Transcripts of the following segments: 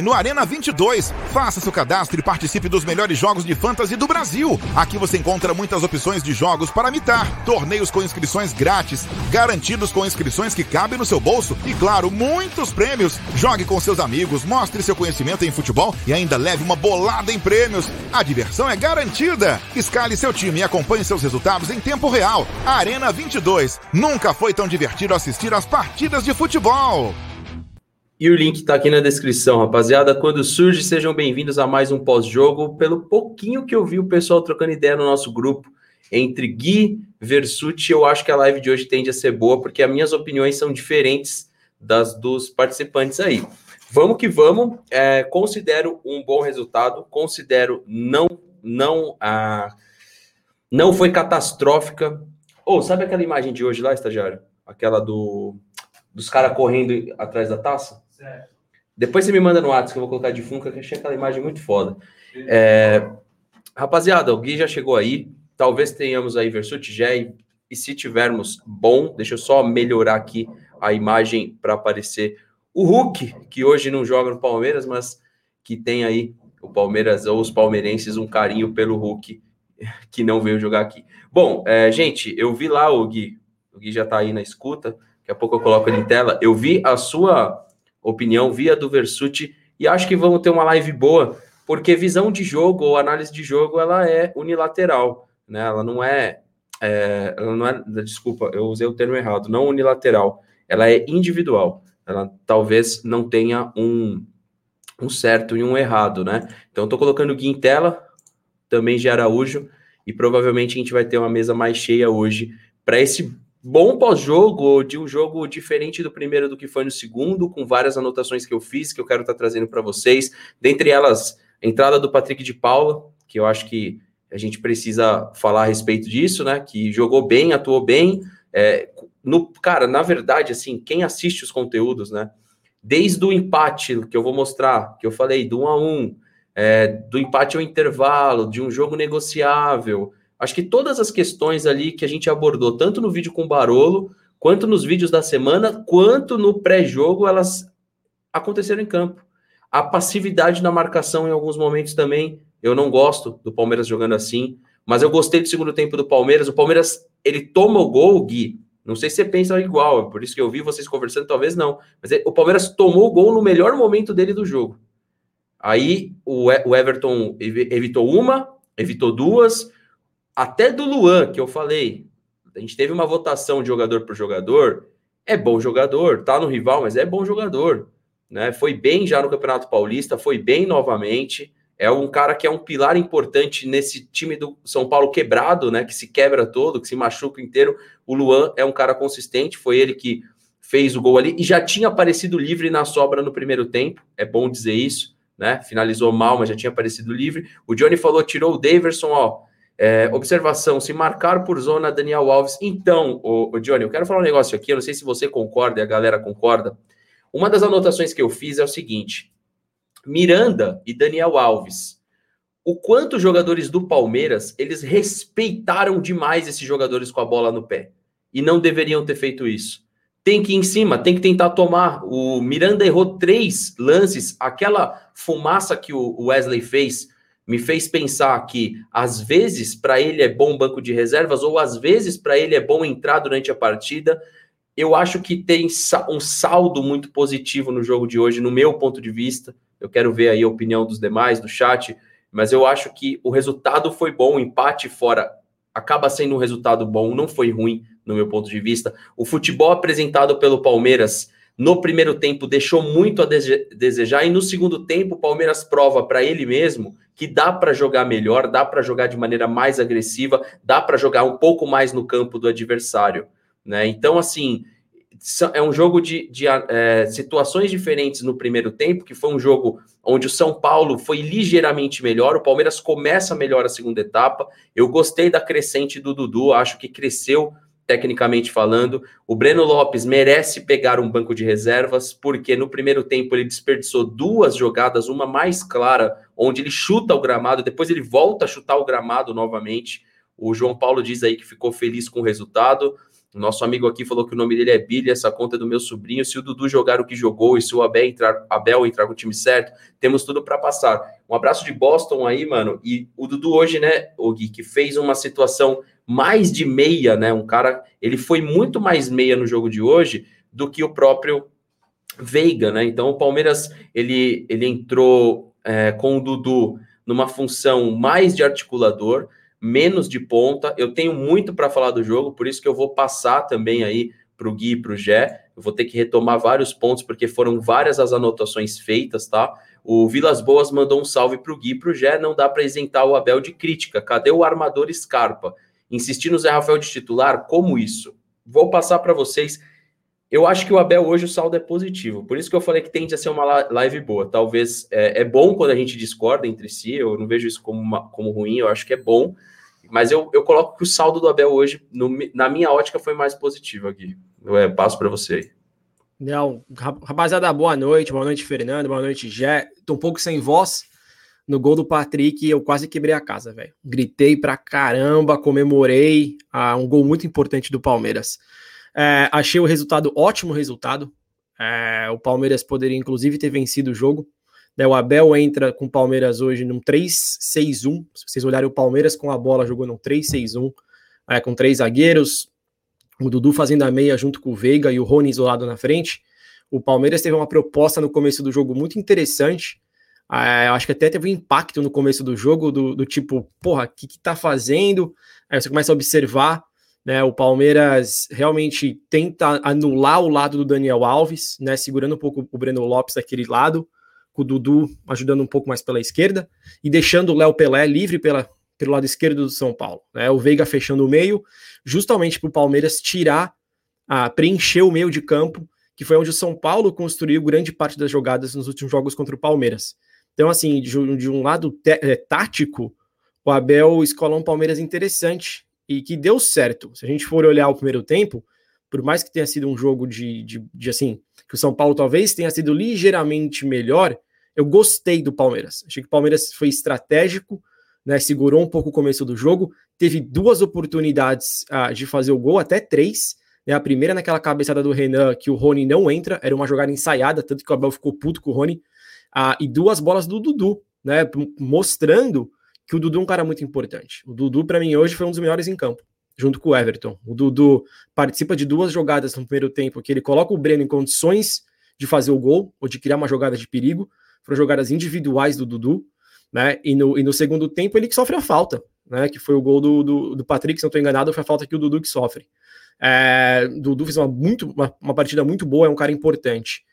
No Arena 22, faça seu cadastro e participe dos melhores jogos de fantasy do Brasil. Aqui você encontra muitas opções de jogos para mitar, torneios com inscrições grátis, garantidos com inscrições que cabem no seu bolso e, claro, muitos prêmios. Jogue com seus amigos, mostre seu conhecimento em futebol e ainda leve uma bolada em prêmios. A diversão é garantida. Escale seu time e acompanhe seus resultados em tempo real. Arena 22. Nunca foi tão divertido assistir às partidas de futebol. E o link está aqui na descrição, rapaziada. Quando surge, sejam bem-vindos a mais um pós-jogo. Pelo pouquinho que eu vi o pessoal trocando ideia no nosso grupo entre Gui Versuti, eu acho que a live de hoje tende a ser boa, porque as minhas opiniões são diferentes das dos participantes aí. Vamos que vamos. É, considero um bom resultado. Considero não não a não foi catastrófica. Ou oh, sabe aquela imagem de hoje lá, estagiário? Aquela do dos caras correndo atrás da taça? Certo. Depois você me manda no WhatsApp que eu vou colocar de funca, que achei aquela imagem muito foda. É, rapaziada, o Gui já chegou aí. Talvez tenhamos aí Versuti já. E, e se tivermos bom, deixa eu só melhorar aqui a imagem para aparecer o Hulk, que hoje não joga no Palmeiras, mas que tem aí o Palmeiras ou os palmeirenses um carinho pelo Hulk que não veio jogar aqui. Bom, é, gente, eu vi lá o Gui, o Gui já está aí na escuta, daqui a pouco eu coloco ele em tela. Eu vi a sua opinião via do Versuti e acho que vamos ter uma live boa, porque visão de jogo ou análise de jogo ela é unilateral, né? Ela não é, é ela não é, desculpa, eu usei o termo errado, não unilateral, ela é individual. Ela talvez não tenha um, um certo e um errado, né? Então estou colocando o Gui em tela, também de Araújo, e provavelmente a gente vai ter uma mesa mais cheia hoje para esse bom pós-jogo, de um jogo diferente do primeiro do que foi no segundo, com várias anotações que eu fiz, que eu quero estar tá trazendo para vocês. Dentre elas, a entrada do Patrick de Paula, que eu acho que a gente precisa falar a respeito disso, né? Que jogou bem, atuou bem. É, no, cara, na verdade, assim, quem assiste os conteúdos, né? Desde o empate que eu vou mostrar, que eu falei, do 1 a 1 é, do empate ao intervalo, de um jogo negociável, Acho que todas as questões ali que a gente abordou, tanto no vídeo com o Barolo, quanto nos vídeos da semana, quanto no pré-jogo, elas aconteceram em campo. A passividade na marcação em alguns momentos também, eu não gosto do Palmeiras jogando assim, mas eu gostei do segundo tempo do Palmeiras. O Palmeiras, ele toma o gol, Gui. Não sei se você pensa igual, por isso que eu vi vocês conversando, talvez não. Mas o Palmeiras tomou o gol no melhor momento dele do jogo. Aí o Everton evitou uma, evitou duas, até do Luan, que eu falei, a gente teve uma votação de jogador por jogador, é bom jogador, tá no rival, mas é bom jogador, né? Foi bem já no Campeonato Paulista, foi bem novamente. É um cara que é um pilar importante nesse time do São Paulo quebrado, né? Que se quebra todo, que se machuca inteiro. O Luan é um cara consistente, foi ele que fez o gol ali e já tinha aparecido livre na sobra no primeiro tempo. É bom dizer isso, né? Finalizou mal, mas já tinha aparecido livre. O Johnny falou, tirou o Daverson, ó é, observação: se marcar por zona Daniel Alves. Então, o, o, Johnny, eu quero falar um negócio aqui. Eu não sei se você concorda e a galera concorda. Uma das anotações que eu fiz é o seguinte: Miranda e Daniel Alves. O quanto os jogadores do Palmeiras eles respeitaram demais esses jogadores com a bola no pé e não deveriam ter feito isso. Tem que ir em cima, tem que tentar tomar. O Miranda errou três lances, aquela fumaça que o Wesley fez me fez pensar que às vezes para ele é bom banco de reservas ou às vezes para ele é bom entrar durante a partida. Eu acho que tem um saldo muito positivo no jogo de hoje, no meu ponto de vista. Eu quero ver aí a opinião dos demais, do chat, mas eu acho que o resultado foi bom, o empate fora acaba sendo um resultado bom, não foi ruim no meu ponto de vista. O futebol apresentado pelo Palmeiras no primeiro tempo deixou muito a desejar e no segundo tempo o Palmeiras prova para ele mesmo que dá para jogar melhor, dá para jogar de maneira mais agressiva, dá para jogar um pouco mais no campo do adversário, né? Então, assim, é um jogo de, de é, situações diferentes no primeiro tempo, que foi um jogo onde o São Paulo foi ligeiramente melhor, o Palmeiras começa melhor a segunda etapa. Eu gostei da crescente do Dudu, acho que cresceu tecnicamente falando. O Breno Lopes merece pegar um banco de reservas, porque no primeiro tempo ele desperdiçou duas jogadas, uma mais clara, onde ele chuta o gramado, depois ele volta a chutar o gramado novamente. O João Paulo diz aí que ficou feliz com o resultado. Nosso amigo aqui falou que o nome dele é Billy, essa conta é do meu sobrinho. Se o Dudu jogar o que jogou e se o Abel entrar, Abel entrar com o time certo, temos tudo para passar. Um abraço de Boston aí, mano. E o Dudu hoje, né, o Gui, que fez uma situação mais de meia, né? Um cara, ele foi muito mais meia no jogo de hoje do que o próprio Veiga, né? Então o Palmeiras ele, ele entrou é, com o Dudu numa função mais de articulador, menos de ponta. Eu tenho muito para falar do jogo, por isso que eu vou passar também aí para o Gui e para o Gé. Eu vou ter que retomar vários pontos, porque foram várias as anotações feitas, tá? O Vilas Boas mandou um salve para o Gui e para o Gé. Não dá para isentar o Abel de crítica. Cadê o armador Scarpa? Insistir no Zé Rafael de titular? Como isso? Vou passar para vocês. Eu acho que o Abel hoje o saldo é positivo. Por isso que eu falei que tende a ser uma live boa. Talvez é, é bom quando a gente discorda entre si. Eu não vejo isso como, uma, como ruim. Eu acho que é bom. Mas eu, eu coloco que o saldo do Abel hoje, no, na minha ótica, foi mais positivo aqui. Eu é, passo para você aí. Não, rapaziada, boa noite. Boa noite, Fernando. Boa noite, Jé. Tô um pouco sem voz. No gol do Patrick, eu quase quebrei a casa, velho. Gritei pra caramba, comemorei ah, um gol muito importante do Palmeiras. É, achei o resultado ótimo resultado. É, o Palmeiras poderia, inclusive, ter vencido o jogo. Né, o Abel entra com o Palmeiras hoje num 3-6-1. Se vocês olharem o Palmeiras com a bola, jogou num 3-6-1, é, com três zagueiros. O Dudu fazendo a meia junto com o Veiga e o Rony isolado na frente. O Palmeiras teve uma proposta no começo do jogo muito interessante. É, acho que até teve um impacto no começo do jogo, do, do tipo, porra, o que, que tá fazendo? Aí você começa a observar né, o Palmeiras realmente tenta anular o lado do Daniel Alves, né, segurando um pouco o Breno Lopes daquele lado, com o Dudu ajudando um pouco mais pela esquerda, e deixando o Léo Pelé livre pela, pelo lado esquerdo do São Paulo. Né, o Veiga fechando o meio, justamente para o Palmeiras tirar, preencher o meio de campo, que foi onde o São Paulo construiu grande parte das jogadas nos últimos jogos contra o Palmeiras. Então, assim, de, de um lado é, tático, o Abel escola um Palmeiras interessante, e que deu certo. Se a gente for olhar o primeiro tempo, por mais que tenha sido um jogo de, de, de, assim, que o São Paulo talvez tenha sido ligeiramente melhor, eu gostei do Palmeiras. Achei que o Palmeiras foi estratégico, né, segurou um pouco o começo do jogo, teve duas oportunidades ah, de fazer o gol, até três. Né, a primeira naquela cabeçada do Renan, que o Rony não entra, era uma jogada ensaiada, tanto que o Abel ficou puto com o Rony. Ah, e duas bolas do Dudu, né, mostrando que o Dudu é um cara muito importante. O Dudu, para mim, hoje foi um dos melhores em campo, junto com o Everton. O Dudu participa de duas jogadas no primeiro tempo, que ele coloca o Breno em condições de fazer o gol, ou de criar uma jogada de perigo. Foram jogadas individuais do Dudu, né? E no, e no segundo tempo ele que sofre a falta, né? Que foi o gol do, do, do Patrick, se não estou enganado, foi a falta que o Dudu que sofre. É, Dudu fez uma, muito, uma, uma partida muito boa, é um cara importante.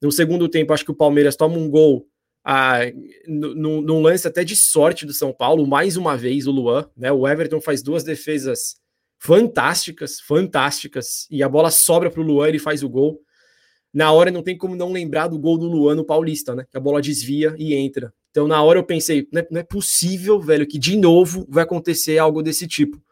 No segundo tempo, acho que o Palmeiras toma um gol ah, num, lance até de sorte do São Paulo, mais uma vez o Luan, né? O Everton faz duas defesas fantásticas, fantásticas, e a bola sobra para o Luan, ele faz o gol. Na hora não tem como não lembrar do gol do Luan no Paulista, né? Que a bola desvia e entra. Então na hora eu pensei, não é, não é possível, velho, que de novo vai acontecer algo desse tipo.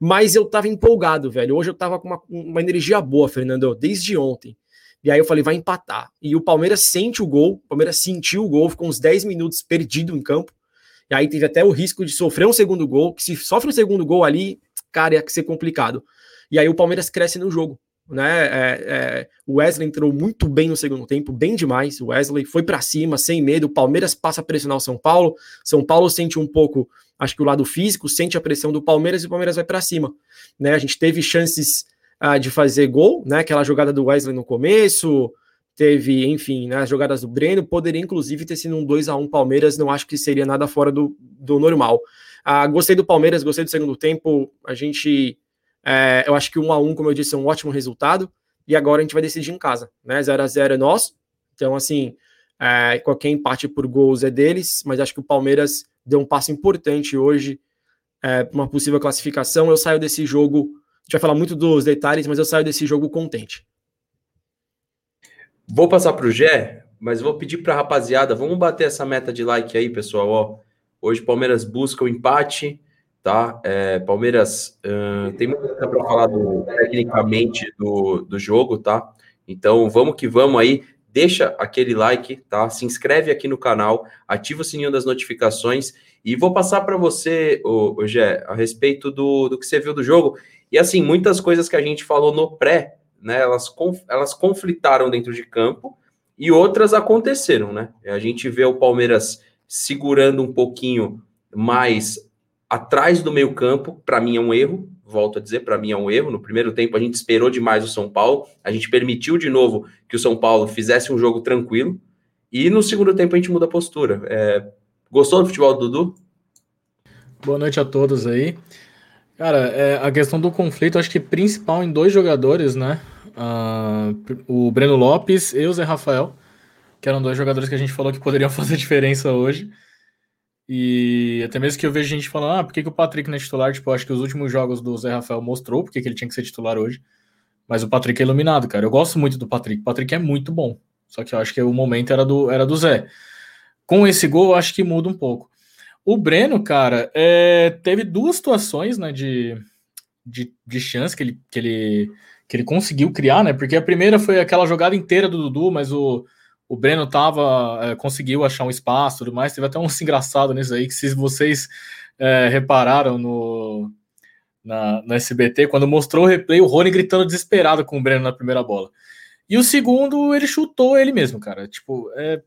Mas eu tava empolgado, velho. Hoje eu tava com uma, uma energia boa, Fernando, desde ontem. E aí eu falei, vai empatar. E o Palmeiras sente o gol, o Palmeiras sentiu o gol, ficou uns 10 minutos perdido em campo. E aí teve até o risco de sofrer um segundo gol, que se sofre um segundo gol ali, cara, ia ser complicado. E aí o Palmeiras cresce no jogo. Né? É, é, o Wesley entrou muito bem no segundo tempo, bem demais. O Wesley foi para cima, sem medo. O Palmeiras passa a pressionar o São Paulo. São Paulo sente um pouco, acho que o lado físico, sente a pressão do Palmeiras e o Palmeiras vai para cima. Né? A gente teve chances ah, de fazer gol, né? Aquela jogada do Wesley no começo, teve, enfim, né, as jogadas do Breno, poderia inclusive ter sido um 2 a 1 Palmeiras, não acho que seria nada fora do, do normal. Ah, gostei do Palmeiras, gostei do segundo tempo, a gente, é, eu acho que 1 a 1 como eu disse, é um ótimo resultado, e agora a gente vai decidir em casa, né, 0 a 0 é nosso, então assim, é, qualquer empate por gols é deles, mas acho que o Palmeiras deu um passo importante hoje, é, uma possível classificação, eu saio desse jogo a gente vai falar muito dos detalhes, mas eu saio desse jogo contente. Vou passar para o Gé, mas vou pedir para a rapaziada, vamos bater essa meta de like aí, pessoal. Ó, hoje Palmeiras busca o empate, tá? É, Palmeiras uh, tem muita coisa para falar do, tecnicamente do, do jogo, tá? Então vamos que vamos aí. Deixa aquele like, tá? Se inscreve aqui no canal, ativa o sininho das notificações e vou passar para você, o Gé, a respeito do, do que você viu do jogo. E assim, muitas coisas que a gente falou no pré, né, elas, elas conflitaram dentro de campo e outras aconteceram, né? A gente vê o Palmeiras segurando um pouquinho mais atrás do meio campo, para mim é um erro, volto a dizer, para mim é um erro. No primeiro tempo a gente esperou demais o São Paulo, a gente permitiu de novo que o São Paulo fizesse um jogo tranquilo, e no segundo tempo a gente muda a postura. É... Gostou do futebol do Dudu? Boa noite a todos aí. Cara, é, a questão do conflito, acho que principal em dois jogadores, né? Uh, o Breno Lopes e o Zé Rafael, que eram dois jogadores que a gente falou que poderiam fazer diferença hoje. E até mesmo que eu vejo gente falando, ah, por que, que o Patrick não é titular? Tipo, acho que os últimos jogos do Zé Rafael mostrou porque que ele tinha que ser titular hoje. Mas o Patrick é iluminado, cara. Eu gosto muito do Patrick. O Patrick é muito bom. Só que eu acho que o momento era do, era do Zé. Com esse gol, eu acho que muda um pouco. O Breno, cara, é, teve duas situações né, de, de, de chance que ele, que, ele, que ele conseguiu criar, né? Porque a primeira foi aquela jogada inteira do Dudu, mas o, o Breno tava, é, conseguiu achar um espaço tudo mais. Teve até um engraçado nisso aí, que se vocês é, repararam no, na, SBT, quando mostrou o replay, o Rony gritando desesperado com o Breno na primeira bola. E o segundo, ele chutou ele mesmo, cara. Tipo, é,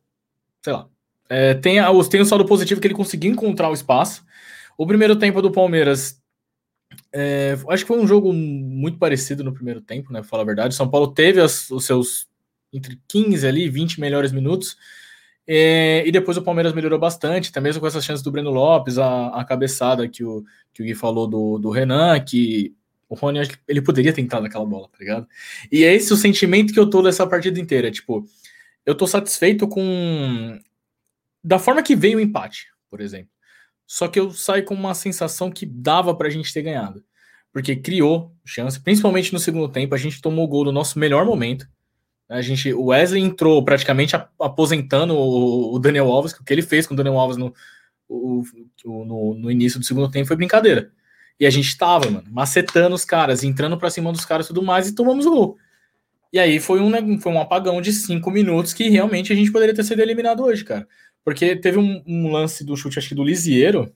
sei lá. É, tem, a, tem o saldo positivo que ele conseguiu encontrar o espaço. O primeiro tempo do Palmeiras, é, acho que foi um jogo muito parecido no primeiro tempo, né? Pra falar a verdade. O São Paulo teve as, os seus entre 15 ali 20 melhores minutos. É, e depois o Palmeiras melhorou bastante, até mesmo com essas chances do Breno Lopes, a, a cabeçada que o, que o Gui falou do, do Renan, que o Rony ele poderia ter entrado naquela bola, tá ligado? E é esse o sentimento que eu tô dessa partida inteira. Tipo, eu tô satisfeito com. Da forma que veio o empate, por exemplo. Só que eu saio com uma sensação que dava pra gente ter ganhado. Porque criou chance, principalmente no segundo tempo. A gente tomou o gol no nosso melhor momento. A gente, o Wesley entrou praticamente aposentando o, Daniel Alves, o que ele fez com o Daniel Alves no, o, no, no, início do segundo tempo foi brincadeira. E a gente tava, mano, macetando os caras, entrando para cima dos caras e tudo mais, e tomamos o gol. E aí foi um, foi um apagão de cinco minutos que realmente a gente poderia ter sido eliminado hoje, cara. Porque teve um, um lance do chute, acho que do Lisieiro,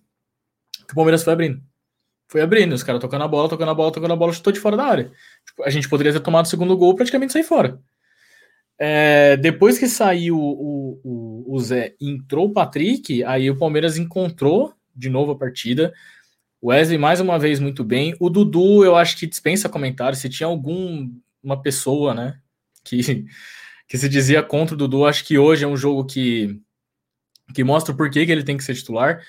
que o Palmeiras foi abrindo. Foi abrindo, os caras tocando a bola, tocando a bola, tocando a bola, chutou de fora da área. Tipo, a gente poderia ter tomado o segundo gol praticamente sair fora. É, depois que saiu o, o, o, Zé entrou o Patrick, aí o Palmeiras encontrou de novo a partida. O Wesley, mais uma vez, muito bem. O Dudu, eu acho que dispensa comentários. Se tinha alguma pessoa, né, que, que se dizia contra o Dudu, acho que hoje é um jogo que, que mostra o porquê que ele tem que ser titular.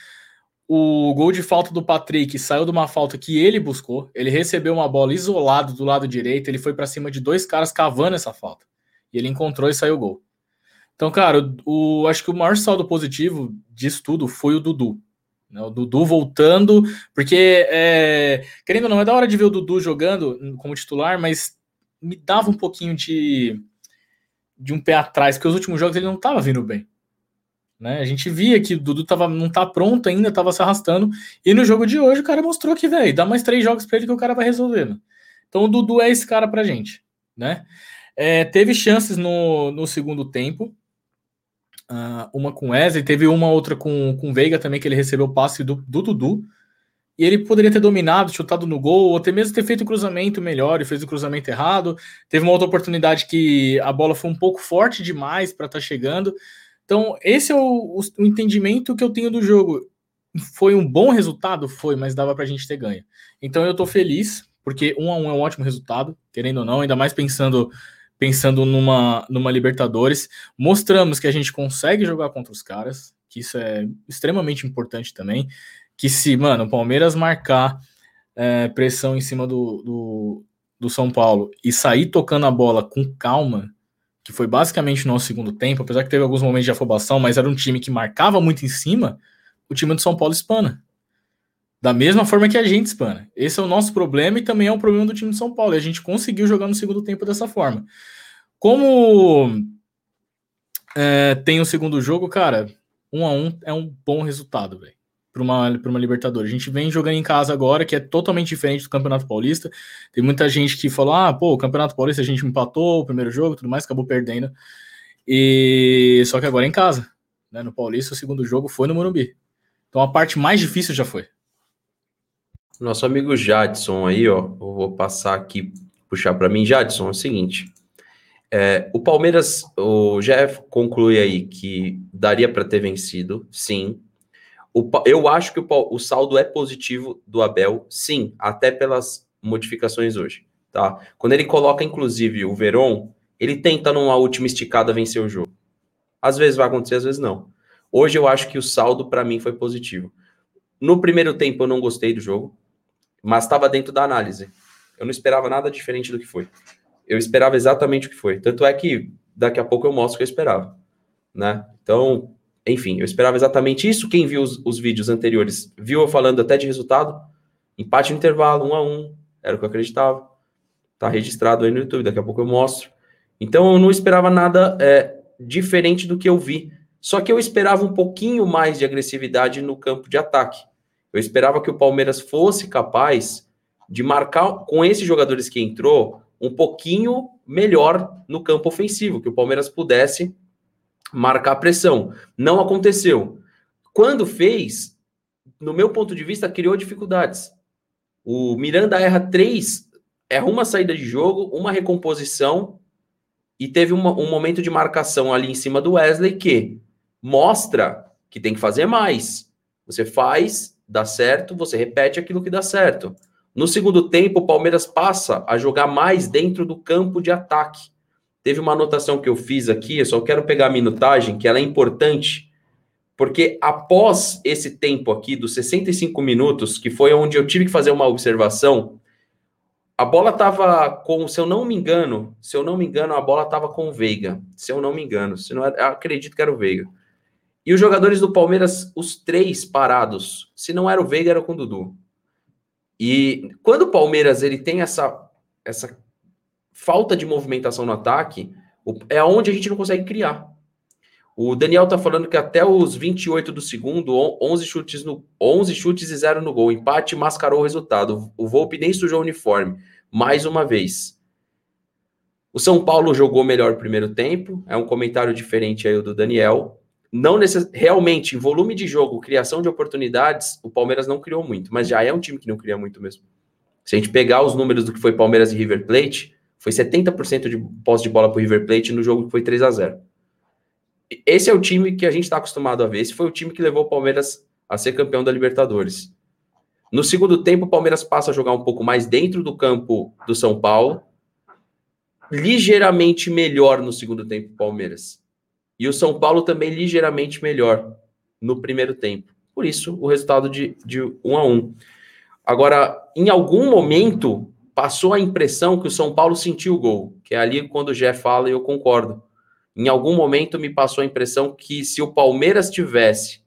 O gol de falta do Patrick saiu de uma falta que ele buscou. Ele recebeu uma bola isolado do lado direito. Ele foi para cima de dois caras cavando essa falta. E ele encontrou e saiu o gol. Então, cara, o, acho que o maior saldo positivo disso tudo foi o Dudu. Né? O Dudu voltando, porque, é, querendo ou não, é da hora de ver o Dudu jogando como titular, mas me dava um pouquinho de, de um pé atrás, porque os últimos jogos ele não estava vindo bem. Né? A gente via que o Dudu tava, não tá pronto ainda, estava se arrastando. E no jogo de hoje o cara mostrou que, velho, dá mais três jogos para ele que o cara vai resolvendo. Então o Dudu é esse cara pra gente, né? É, teve chances no, no segundo tempo. Uh, uma com Wesley, teve uma outra com, com Veiga também, que ele recebeu o passe do, do Dudu. E ele poderia ter dominado, chutado no gol, ou até mesmo ter feito o cruzamento melhor e fez o cruzamento errado. Teve uma outra oportunidade que a bola foi um pouco forte demais para estar tá chegando. Então, esse é o, o, o, entendimento que eu tenho do jogo. Foi um bom resultado? Foi, mas dava para a gente ter ganho. Então, eu estou feliz, porque um a um é um ótimo resultado, querendo ou não, ainda mais pensando pensando numa, numa Libertadores. Mostramos que a gente consegue jogar contra os caras, que isso é extremamente importante também. Que se, mano, o Palmeiras marcar é, pressão em cima do, do, do, São Paulo e sair tocando a bola com calma, que foi basicamente no nosso segundo tempo, apesar que teve alguns momentos de afobação, mas era um time que marcava muito em cima, o time do São Paulo espana. Da mesma forma que a gente espana. Esse é o nosso problema e também é um problema do time de São Paulo. E a gente conseguiu jogar no segundo tempo dessa forma. Como é, tem o segundo jogo, cara, um a um é um bom resultado, velho. Para uma, uma Libertadores. A gente vem jogando em casa agora, que é totalmente diferente do Campeonato Paulista. Tem muita gente que falou: ah, pô, o Campeonato Paulista a gente empatou o primeiro jogo tudo mais, acabou perdendo. E só que agora é em casa. Né? No Paulista, o segundo jogo foi no Morumbi. Então a parte mais difícil já foi. Nosso amigo Jadson aí, ó, eu vou passar aqui, puxar para mim. Jadson, é o seguinte, é, o Palmeiras, o Jeff conclui aí que daria para ter vencido, sim. O, eu acho que o, o, saldo é positivo do Abel, sim, até pelas modificações hoje, tá? Quando ele coloca, inclusive, o Veron, ele tenta numa última esticada vencer o jogo. Às vezes vai acontecer, às vezes não. Hoje eu acho que o saldo para mim foi positivo. No primeiro tempo eu não gostei do jogo, mas estava dentro da análise. Eu não esperava nada diferente do que foi. Eu esperava exatamente o que foi. Tanto é que daqui a pouco eu mostro o que eu esperava, né? Então, enfim, eu esperava exatamente isso. Quem viu os, os vídeos anteriores viu eu falando até de resultado. Empate no intervalo, um a um. Era o que eu acreditava. Tá registrado aí no YouTube, daqui a pouco eu mostro. Então eu não esperava nada é, diferente do que eu vi. Só que eu esperava um pouquinho mais de agressividade no campo de ataque. Eu esperava que o Palmeiras fosse capaz de marcar com esses jogadores que entrou um pouquinho melhor no campo ofensivo, que o Palmeiras pudesse marcar pressão. Não aconteceu. Quando fez, no meu ponto de vista, criou dificuldades. O Miranda erra três, erra uma saída de jogo, uma recomposição e teve uma, um momento de marcação ali em cima do Wesley que mostra que tem que fazer mais. Você faz, dá certo, você repete aquilo que dá certo. No segundo tempo, o Palmeiras passa a jogar mais dentro do campo de ataque. Teve uma anotação que eu fiz aqui, eu só quero pegar a minutagem, que ela é importante, porque após esse tempo aqui, dos 65 minutos, que foi onde eu tive que fazer uma observação, a bola estava com, se eu não me engano, se eu não me engano, a bola estava com o Veiga. Se eu não me engano, se não era, acredito que era o Veiga. E os jogadores do Palmeiras, os três parados, se não era o Veiga, era com o Dudu. E quando o Palmeiras ele tem essa, essa falta de movimentação no ataque, é onde a gente não consegue criar. O Daniel tá falando que até os 28 do segundo, 11 chutes, no, 11 chutes e 0 no gol. Empate mascarou o resultado. O Volpe nem sujou o uniforme. Mais uma vez. O São Paulo jogou melhor o primeiro tempo. É um comentário diferente aí do Daniel. Não necess... Realmente, em volume de jogo, criação de oportunidades, o Palmeiras não criou muito. Mas já é um time que não cria muito mesmo. Se a gente pegar os números do que foi Palmeiras e River Plate, foi 70% de posse de bola para o River Plate no jogo que foi 3 a 0 esse é o time que a gente está acostumado a ver. Esse foi o time que levou o Palmeiras a ser campeão da Libertadores. No segundo tempo, o Palmeiras passa a jogar um pouco mais dentro do campo do São Paulo. Ligeiramente melhor no segundo tempo, Palmeiras. E o São Paulo também ligeiramente melhor no primeiro tempo. Por isso, o resultado de, de 1 a 1 Agora, em algum momento, passou a impressão que o São Paulo sentiu o gol, que é ali quando o Jé fala e eu concordo em algum momento me passou a impressão que se o Palmeiras tivesse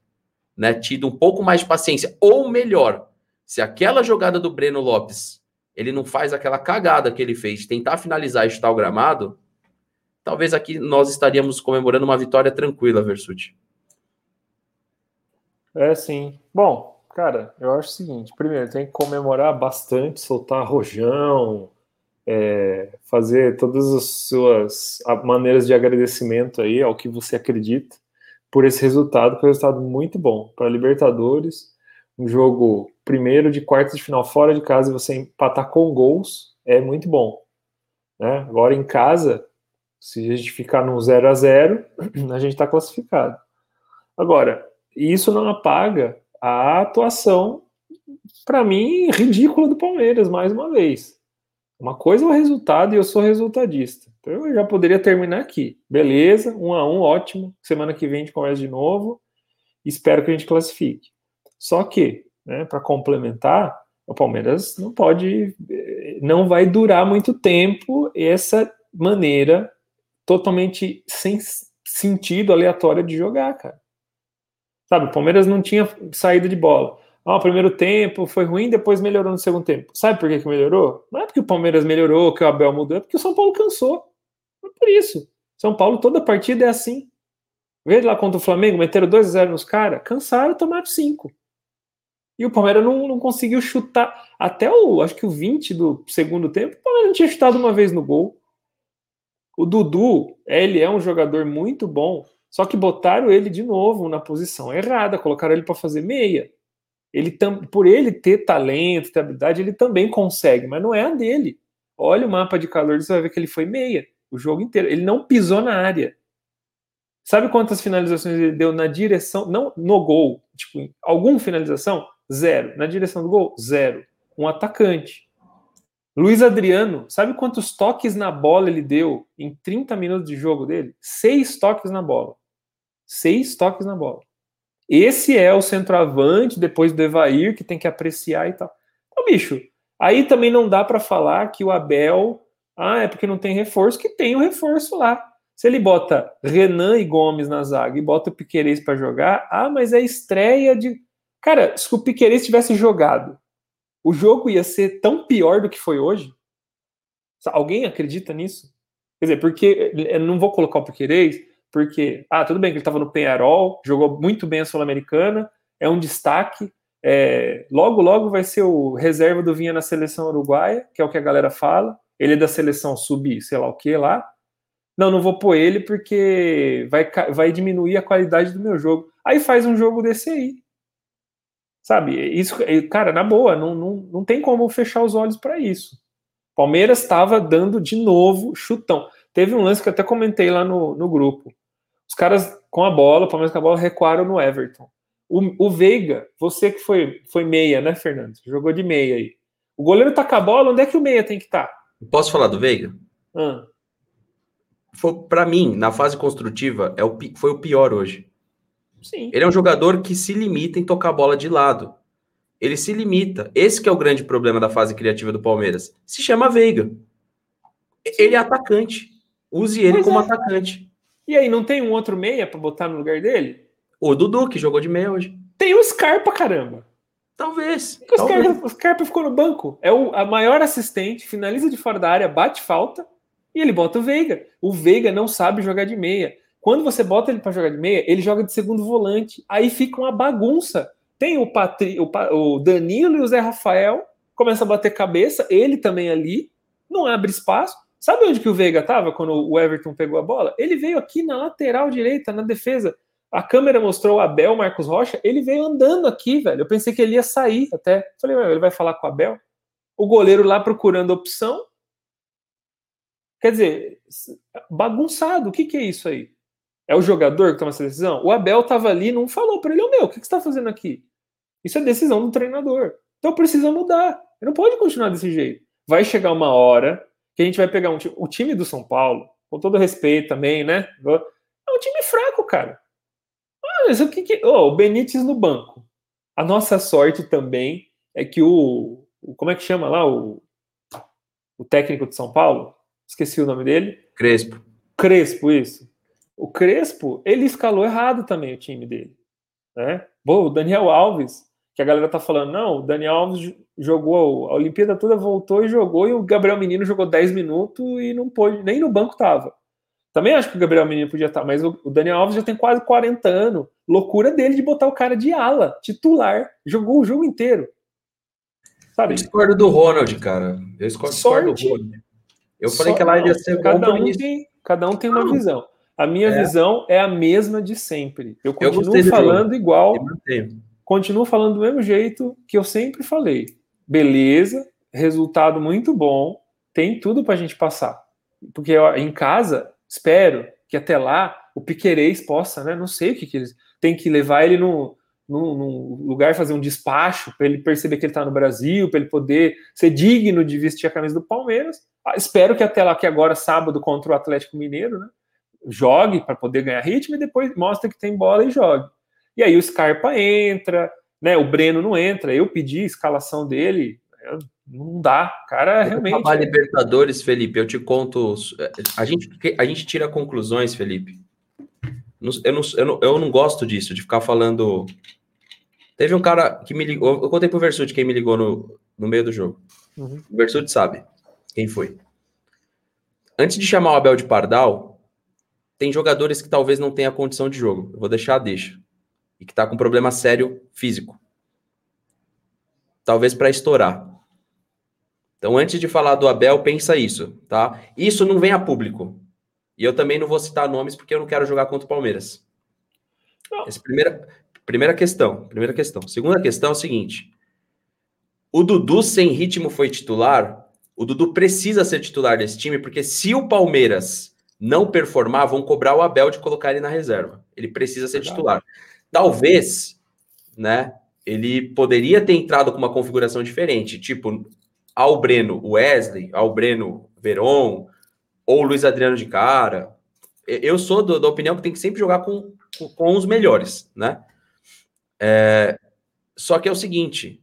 né, tido um pouco mais de paciência, ou melhor, se aquela jogada do Breno Lopes ele não faz aquela cagada que ele fez, tentar finalizar e chutar o gramado, talvez aqui nós estaríamos comemorando uma vitória tranquila, Versuti. É, sim. Bom, cara, eu acho o seguinte: primeiro, tem que comemorar bastante, soltar rojão, é, fazer todas as suas maneiras de agradecimento aí ao que você acredita por esse resultado, que é um resultado muito bom para Libertadores, um jogo primeiro de quartas de final fora de casa e você empatar com gols é muito bom. Né? Agora em casa, se a gente ficar no 0 a 0 a gente está classificado. Agora, isso não apaga a atuação, para mim, ridícula do Palmeiras, mais uma vez. Uma coisa é o resultado e eu sou resultadista. Então eu já poderia terminar aqui. Beleza, um a um, ótimo. Semana que vem a gente conversa de novo. Espero que a gente classifique. Só que, né, para complementar, o Palmeiras não pode, não vai durar muito tempo essa maneira totalmente sem sentido aleatória de jogar, cara. Sabe, o Palmeiras não tinha saída de bola. Ah, o primeiro tempo foi ruim, depois melhorou no segundo tempo. Sabe por que, que melhorou? Não é porque o Palmeiras melhorou, que o Abel mudou, é porque o São Paulo cansou. É por isso. São Paulo, toda partida é assim. Veja lá contra o Flamengo, meteram 2 a 0 nos caras, cansaram, tomaram 5. E o Palmeiras não, não conseguiu chutar. Até o, acho que o 20 do segundo tempo, o Palmeiras não tinha chutado uma vez no gol. O Dudu, ele é um jogador muito bom, só que botaram ele de novo na posição errada, colocaram ele para fazer meia. Ele tam, por ele ter talento, ter habilidade, ele também consegue, mas não é a dele. Olha o mapa de calor, você vai ver que ele foi meia o jogo inteiro. Ele não pisou na área. Sabe quantas finalizações ele deu na direção, não no gol, tipo, alguma finalização? Zero. Na direção do gol? Zero. Um atacante. Luiz Adriano, sabe quantos toques na bola ele deu em 30 minutos de jogo dele? Seis toques na bola. Seis toques na bola. Esse é o centroavante depois do Evair que tem que apreciar e tal. Então, bicho, aí também não dá para falar que o Abel, ah, é porque não tem reforço, que tem o reforço lá. Se ele bota Renan e Gomes na zaga e bota o Piquerez para jogar, ah, mas é estreia de. Cara, se o Piquerez tivesse jogado, o jogo ia ser tão pior do que foi hoje? Alguém acredita nisso? Quer dizer, porque eu não vou colocar o Piquerez, porque, ah, tudo bem que ele estava no Penharol, jogou muito bem a Sul-Americana, é um destaque. É, logo, logo vai ser o reserva do Vinha na seleção uruguaia, que é o que a galera fala. Ele é da seleção sub, sei lá o que lá. Não, não vou pôr ele porque vai, vai diminuir a qualidade do meu jogo. Aí faz um jogo desse aí. Sabe? Isso, cara, na boa, não, não, não tem como fechar os olhos para isso. Palmeiras estava dando de novo chutão. Teve um lance que eu até comentei lá no, no grupo. Os caras com a bola, o Palmeiras com a bola, recuaram no Everton. O, o Veiga, você que foi, foi meia, né, Fernando? Jogou de meia aí. O goleiro tá com a bola, onde é que o meia tem que estar? Tá? Posso falar do Veiga? Ah. Para mim, na fase construtiva, é o, foi o pior hoje. Sim. Ele é um jogador que se limita em tocar a bola de lado. Ele se limita. Esse é o grande problema da fase criativa do Palmeiras. Se chama Veiga. Ele é atacante. Use ele pois como é. atacante. E aí, não tem um outro meia para botar no lugar dele? O Dudu, que jogou de meia hoje. Tem o Scarpa, caramba. Talvez. O, talvez. Scarpa, o Scarpa ficou no banco. É o a maior assistente, finaliza de fora da área, bate falta e ele bota o Veiga. O Veiga não sabe jogar de meia. Quando você bota ele para jogar de meia, ele joga de segundo volante. Aí fica uma bagunça. Tem o, Patri, o, o Danilo e o Zé Rafael, começa a bater cabeça, ele também ali, não abre espaço. Sabe onde que o Veiga estava quando o Everton pegou a bola? Ele veio aqui na lateral direita, na defesa. A câmera mostrou o Abel, Marcos Rocha, ele veio andando aqui, velho. Eu pensei que ele ia sair até. Falei, ele vai falar com o Abel? O goleiro lá procurando opção. Quer dizer, bagunçado. O que, que é isso aí? É o jogador que toma essa decisão? O Abel estava ali não falou para ele, ô meu, o que, que você está fazendo aqui? Isso é decisão do treinador. Então precisa mudar. Ele não pode continuar desse jeito. Vai chegar uma hora que a gente vai pegar um time, o time do São Paulo, com todo respeito também, né? É um time fraco, cara. Mas o que, que... Oh, o Benítez no banco. A nossa sorte também é que o, o como é que chama lá o, o técnico de São Paulo? Esqueci o nome dele. Crespo. Crespo, isso. O Crespo, ele escalou errado também o time dele. Né? Bom, o Daniel Alves, que a galera tá falando, não, o Daniel Alves jogou a Olimpíada toda, voltou e jogou, e o Gabriel Menino jogou 10 minutos e não pôde, nem no banco tava. Também acho que o Gabriel Menino podia estar, tá, mas o Daniel Alves já tem quase 40 anos. Loucura dele de botar o cara de ala, titular. Jogou o jogo inteiro. Sabe? Eu discordo do Ronald, cara. Eu discordo Sorte. do Ronald. Eu falei Só, que ela ia ser cada um tem, cada um tem uma visão. A minha é. visão é a mesma de sempre. Eu continuo eu falando igual. Continuo falando do mesmo jeito que eu sempre falei. Beleza, resultado muito bom, tem tudo para a gente passar. Porque eu, em casa, espero que até lá o Piquerez possa, né? Não sei o que, que eles. Tem que levar ele no, no, no lugar, fazer um despacho, para ele perceber que ele está no Brasil, para ele poder ser digno de vestir a camisa do Palmeiras. Ah, espero que até lá, que agora, sábado, contra o Atlético Mineiro, né? jogue para poder ganhar ritmo e depois mostra que tem bola e jogue. E aí o Scarpa entra, né? O Breno não entra. Eu pedi a escalação dele, não dá, cara, eu realmente. A Libertadores, Felipe, eu te conto. A gente, a gente tira conclusões, Felipe. Eu não, eu, não, eu não gosto disso, de ficar falando. Teve um cara que me ligou. Eu contei pro Versuti quem me ligou no, no meio do jogo. Uhum. O Versuti sabe quem foi. Antes de chamar o Abel de Pardal, tem jogadores que talvez não tenha condição de jogo. Eu vou deixar, deixa. E que tá com problema sério físico. Talvez para estourar. Então, antes de falar do Abel, pensa isso, tá? Isso não vem a público. E eu também não vou citar nomes porque eu não quero jogar contra o Palmeiras. Esse primeiro, Primeira questão, primeira questão. Segunda questão é o seguinte: o Dudu sem ritmo foi titular. O Dudu precisa ser titular desse time, porque se o Palmeiras não performar, vão cobrar o Abel de colocar ele na reserva. Ele precisa ser titular. Talvez, né? Ele poderia ter entrado com uma configuração diferente, tipo ao Breno Wesley, ao Breno Veron, ou Luiz Adriano de cara. Eu sou do, da opinião que tem que sempre jogar com, com, com os melhores, né? É, só que é o seguinte,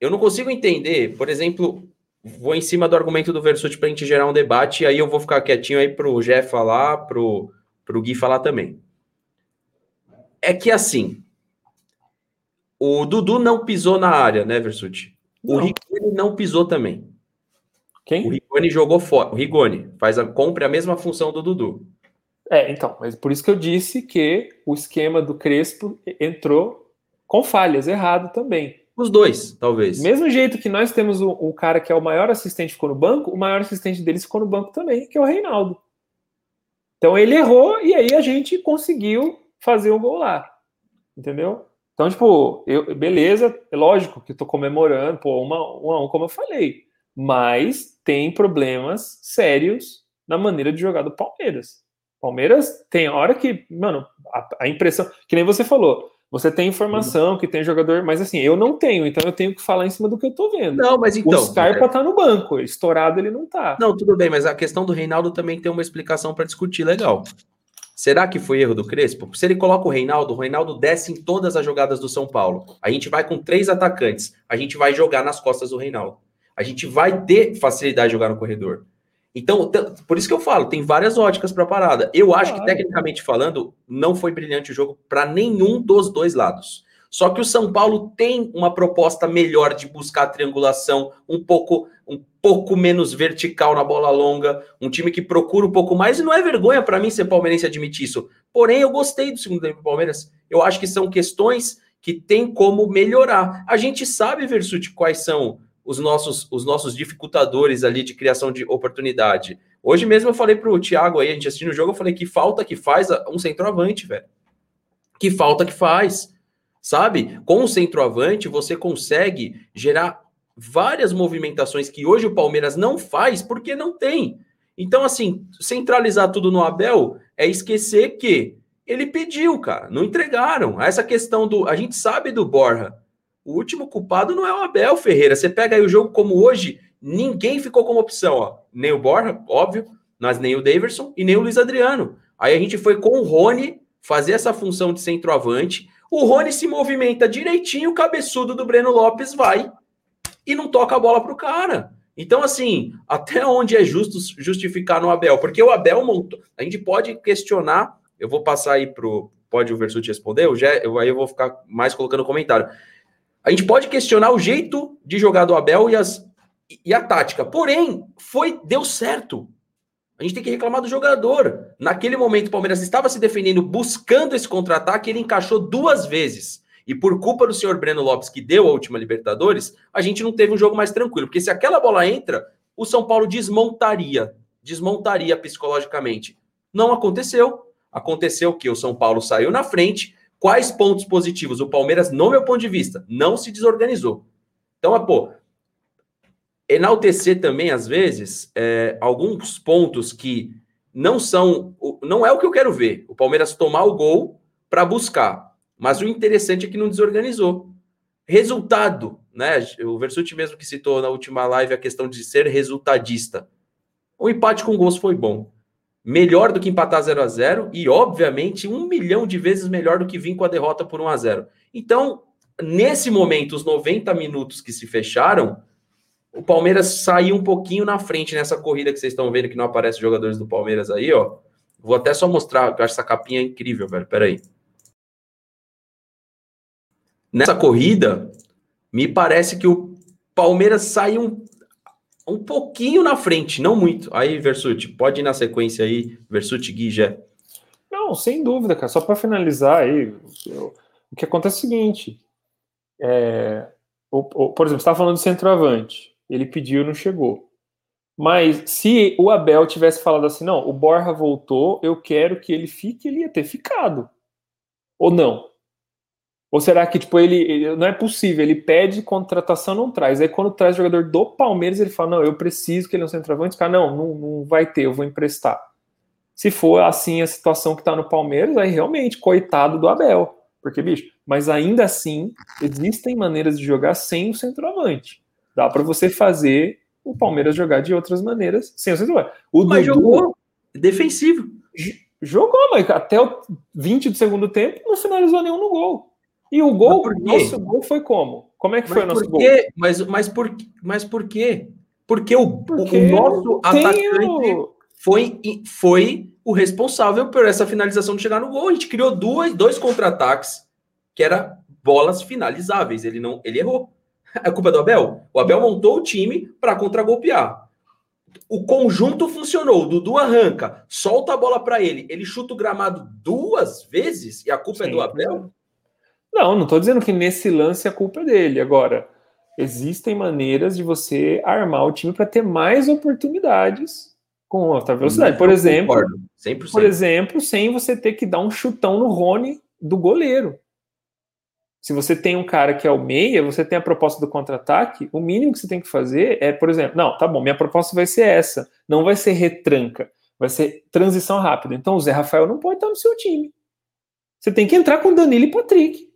eu não consigo entender, por exemplo, vou em cima do argumento do Versuti para a gente gerar um debate, e aí eu vou ficar quietinho aí para o Jé falar, para o Gui falar também. É que assim, o Dudu não pisou na área, né, Versuti? O Rigoni não pisou também. Quem? O Rigoni jogou fora. O Rigoni faz a, cumpre a mesma função do Dudu. É, então, mas por isso que eu disse que o esquema do Crespo entrou com falhas, errado também. Os dois, talvez. Mesmo jeito que nós temos o, o, cara que é o maior assistente ficou no banco, o maior assistente deles ficou no banco também, que é o Reinaldo. Então ele errou e aí a gente conseguiu fazer o um gol lá. Entendeu? Então, tipo, eu, beleza, é lógico que eu tô comemorando, pô, uma, uma, um, como eu falei. Mas tem problemas sérios na maneira de jogar do Palmeiras. Palmeiras tem hora que, mano, a, a impressão, que nem você falou, você tem informação que tem jogador, mas assim, eu não tenho, então eu tenho que falar em cima do que eu tô vendo. Não, mas então. O Scarpa é... tá no banco, estourado ele não tá. Não, tudo bem, mas a questão do Reinaldo também tem uma explicação para discutir legal. Será que foi erro do Crespo? Se ele coloca o Reinaldo, o Reinaldo desce em todas as jogadas do São Paulo. A gente vai com três atacantes, a gente vai jogar nas costas do Reinaldo. A gente vai ter facilidade de jogar no corredor. Então, por isso que eu falo, tem várias óticas para a parada. Eu acho que, tecnicamente falando, não foi brilhante o jogo para nenhum dos dois lados. Só que o São Paulo tem uma proposta melhor de buscar a triangulação, um pouco, um pouco menos vertical na bola longa, um time que procura um pouco mais, e não é vergonha para mim ser palmeirense admitir isso. Porém, eu gostei do segundo tempo do Palmeiras. Eu acho que são questões que tem como melhorar. A gente sabe, Versuti, quais são os nossos, os nossos dificultadores ali de criação de oportunidade. Hoje mesmo eu falei para o Thiago aí, a gente assistindo o jogo, eu falei que falta que faz um centroavante, velho. Que falta que faz, sabe? Com o centroavante você consegue gerar várias movimentações que hoje o Palmeiras não faz porque não tem. Então, assim, centralizar tudo no Abel é esquecer que ele pediu, cara, não entregaram. Essa questão do. A gente sabe do Borja o último culpado não é o Abel Ferreira. Você pega aí o jogo como hoje, ninguém ficou como opção, ó. Nem o Borja, óbvio, mas nem o Daverson e nem o Luiz Adriano. Aí a gente foi com o Rony fazer essa função de centroavante. O Rony se movimenta direitinho, o cabeçudo do Breno Lopes vai e não toca a bola pro cara. Então, assim, até onde é justo justificar no Abel? Porque o Abel montou. A gente pode questionar. Eu vou passar aí pro. Pode o Versuti responder? Eu já, eu, aí eu vou ficar mais colocando comentário. A gente pode questionar o jeito de jogar do Abel e, as, e a tática. Porém, foi deu certo. A gente tem que reclamar do jogador. Naquele momento, o Palmeiras estava se defendendo, buscando esse contra-ataque, ele encaixou duas vezes. E por culpa do senhor Breno Lopes, que deu a última Libertadores, a gente não teve um jogo mais tranquilo. Porque se aquela bola entra, o São Paulo desmontaria. Desmontaria psicologicamente. Não aconteceu. Aconteceu que o São Paulo saiu na frente, Quais pontos positivos? O Palmeiras, no meu ponto de vista, não se desorganizou. Então, pô, enaltecer também, às vezes, é, alguns pontos que não são. Não é o que eu quero ver. O Palmeiras tomar o gol para buscar. Mas o interessante é que não desorganizou. Resultado, né? O Versuti mesmo que citou na última live a questão de ser resultadista. O empate com gols foi bom melhor do que empatar 0 a 0 e, obviamente, um milhão de vezes melhor do que vir com a derrota por 1 a 0 Então, nesse momento, os 90 minutos que se fecharam, o Palmeiras saiu um pouquinho na frente nessa corrida que vocês estão vendo que não aparece jogadores do Palmeiras aí, ó. Vou até só mostrar, eu acho essa capinha incrível, velho. Peraí. Nessa corrida, me parece que o Palmeiras saiu um pouquinho na frente, não muito. Aí, Versuti, pode ir na sequência aí, Versuti, Gui, Gé. Não, sem dúvida, cara. Só para finalizar aí, eu, o que acontece é o seguinte: é, o, o, por exemplo, você estava falando do centroavante, ele pediu não chegou. Mas se o Abel tivesse falado assim, não, o Borja voltou, eu quero que ele fique, ele ia ter ficado. Ou não? Ou será que, tipo, ele, ele, não é possível, ele pede contratação, não traz. Aí quando traz jogador do Palmeiras, ele fala, não, eu preciso que ele é um centroavante. Cara, não, não, não vai ter, eu vou emprestar. Se for assim a situação que tá no Palmeiras, aí realmente, coitado do Abel. Porque, bicho, mas ainda assim, existem maneiras de jogar sem o centroavante. Dá para você fazer o Palmeiras jogar de outras maneiras sem o centroavante. O mas Dudu, jogou defensivo. Jogou, mas até o 20 do segundo tempo não finalizou nenhum no gol. E o gol, nosso gol foi como? Como é que mas foi o nosso gol? Mas, mas, por, mas por quê? Porque o, Porque o nosso atacante o... foi, foi o responsável por essa finalização de chegar no gol. A gente criou duas, dois contra-ataques que era bolas finalizáveis. Ele não, ele errou. É culpa do Abel. O Abel montou o time para contragolpear. O conjunto funcionou. O Dudu arranca, solta a bola para ele. Ele chuta o gramado duas vezes e a culpa Sim. é do Abel. Não, não estou dizendo que nesse lance a culpa é dele. Agora, existem maneiras de você armar o time para ter mais oportunidades com outra velocidade. Por exemplo, 100%. por exemplo, sem você ter que dar um chutão no Rony do goleiro. Se você tem um cara que é o meia, você tem a proposta do contra-ataque, o mínimo que você tem que fazer é, por exemplo, não, tá bom, minha proposta vai ser essa, não vai ser retranca, vai ser transição rápida. Então o Zé Rafael não pode estar no seu time. Você tem que entrar com Danilo e Patrick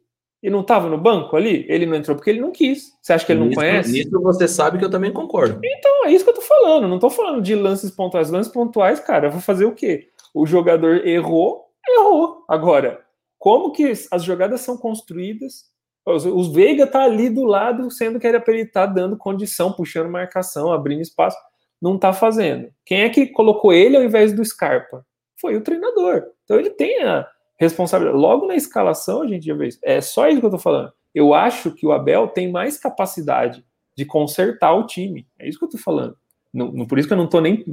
e não estava no banco ali? Ele não entrou porque ele não quis. Você acha que ele não nisso, conhece? Nisso você sabe que eu também concordo. Então, é isso que eu tô falando. Não tô falando de lances pontuais. Lances pontuais, cara, eu vou fazer o quê? O jogador errou, errou. Agora, como que as jogadas são construídas? O Veiga tá ali do lado, sendo que era para ele estar tá dando condição, puxando marcação, abrindo espaço. Não tá fazendo. Quem é que colocou ele ao invés do Scarpa? Foi o treinador. Então ele tem a, responsabilidade. Logo na escalação, a gente já vê isso. É só isso que eu tô falando. Eu acho que o Abel tem mais capacidade de consertar o time. É isso que eu tô falando. Não, não por isso que eu não tô nem.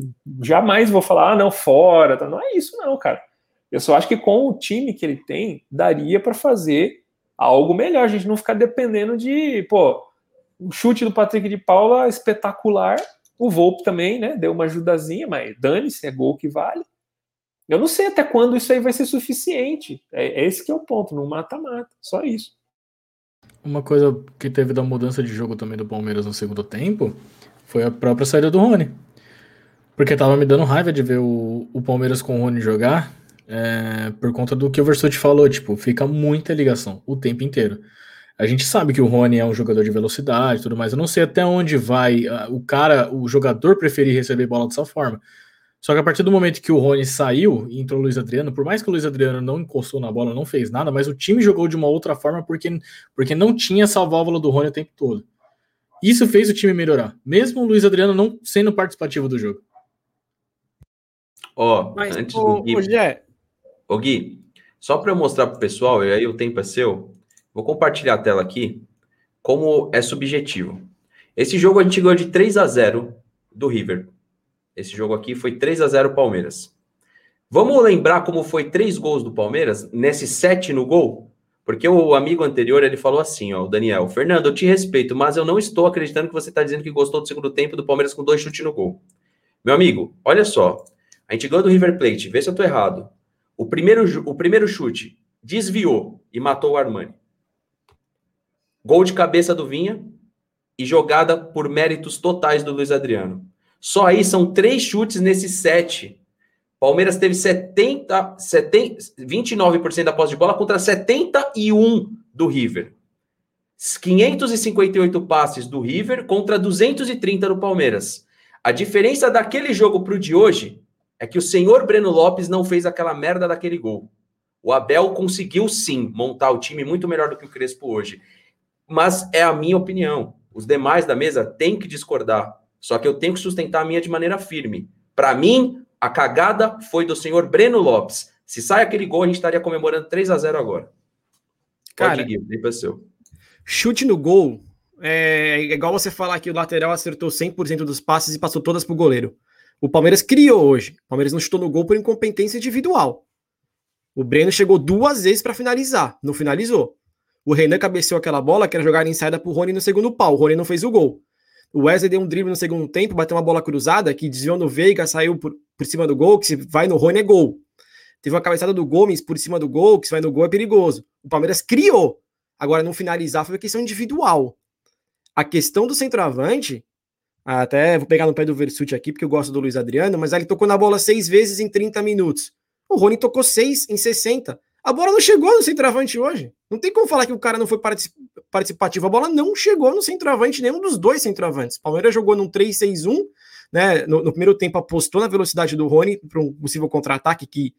Jamais vou falar, ah, não, fora. Tá. Não é isso, não, cara. Eu só acho que com o time que ele tem, daria para fazer algo melhor. A gente não ficar dependendo de, pô, o chute do Patrick de Paula espetacular. O Volpe também, né? Deu uma ajudazinha, mas dane-se, é gol que vale. Eu não sei até quando isso aí vai ser suficiente. É, é esse que é o ponto, no mata-mata, só isso. Uma coisa que teve da mudança de jogo também do Palmeiras no segundo tempo foi a própria saída do Rony. Porque tava me dando raiva de ver o, o Palmeiras com o Rony jogar é, por conta do que o Versuti falou, tipo, fica muita ligação o tempo inteiro. A gente sabe que o Rony é um jogador de velocidade e tudo mais. Eu não sei até onde vai uh, o cara, o jogador preferir receber bola dessa forma. Só que a partir do momento que o Rony saiu e entrou o Luiz Adriano, por mais que o Luiz Adriano não encostou na bola, não fez nada, mas o time jogou de uma outra forma porque, porque não tinha essa válvula do Rony o tempo todo. Isso fez o time melhorar, mesmo o Luiz Adriano não sendo participativo do jogo. Ó, oh, antes do Gui. Ô, Gui, só para eu mostrar para o pessoal, e aí o tempo é seu, vou compartilhar a tela aqui, como é subjetivo. Esse jogo a gente ganhou de 3 a 0 do River. Esse jogo aqui foi 3 a 0 Palmeiras. Vamos lembrar como foi três gols do Palmeiras nesse 7 no gol? Porque o amigo anterior ele falou assim, ó, o Daniel, Fernando, eu te respeito, mas eu não estou acreditando que você está dizendo que gostou do segundo tempo do Palmeiras com dois chutes no gol. Meu amigo, olha só, a gente ganhou do River Plate, vê se eu tô errado. O primeiro, o primeiro chute desviou e matou o Armani. Gol de cabeça do Vinha e jogada por méritos totais do Luiz Adriano. Só aí são três chutes nesse set. Palmeiras teve 70, 70, 29% da posse de bola contra 71 do River. 558 passes do River contra 230 do Palmeiras. A diferença daquele jogo para o de hoje é que o senhor Breno Lopes não fez aquela merda daquele gol. O Abel conseguiu sim montar o time muito melhor do que o Crespo hoje. Mas é a minha opinião. Os demais da mesa têm que discordar. Só que eu tenho que sustentar a minha de maneira firme. Para mim, a cagada foi do senhor Breno Lopes. Se sai aquele gol, a gente estaria comemorando 3 a 0 agora. Cara, Pode seu. Chute no gol é igual você falar que o lateral acertou 100% dos passes e passou todas pro goleiro. O Palmeiras criou hoje. O Palmeiras não chutou no gol por incompetência individual. O Breno chegou duas vezes para finalizar, não finalizou. O Renan cabeceou aquela bola que era jogada em saída pro Rony no segundo pau. O Rony não fez o gol. O Wesley deu um drible no segundo tempo, bateu uma bola cruzada que desviou no Veiga, saiu por, por cima do gol, que se vai no Rony é gol. Teve uma cabeçada do Gomes por cima do gol, que se vai no gol é perigoso. O Palmeiras criou. Agora, não finalizar foi uma questão individual. A questão do centroavante, até vou pegar no pé do Versuti aqui, porque eu gosto do Luiz Adriano, mas ele tocou na bola seis vezes em 30 minutos. O Rony tocou seis em 60. A bola não chegou no centroavante hoje. Não tem como falar que o cara não foi participativo. A bola não chegou no centroavante, nenhum dos dois centroavantes. Palmeiras jogou num 3-6-1, né? No, no, primeiro tempo apostou na velocidade do Rony para um possível contra-ataque que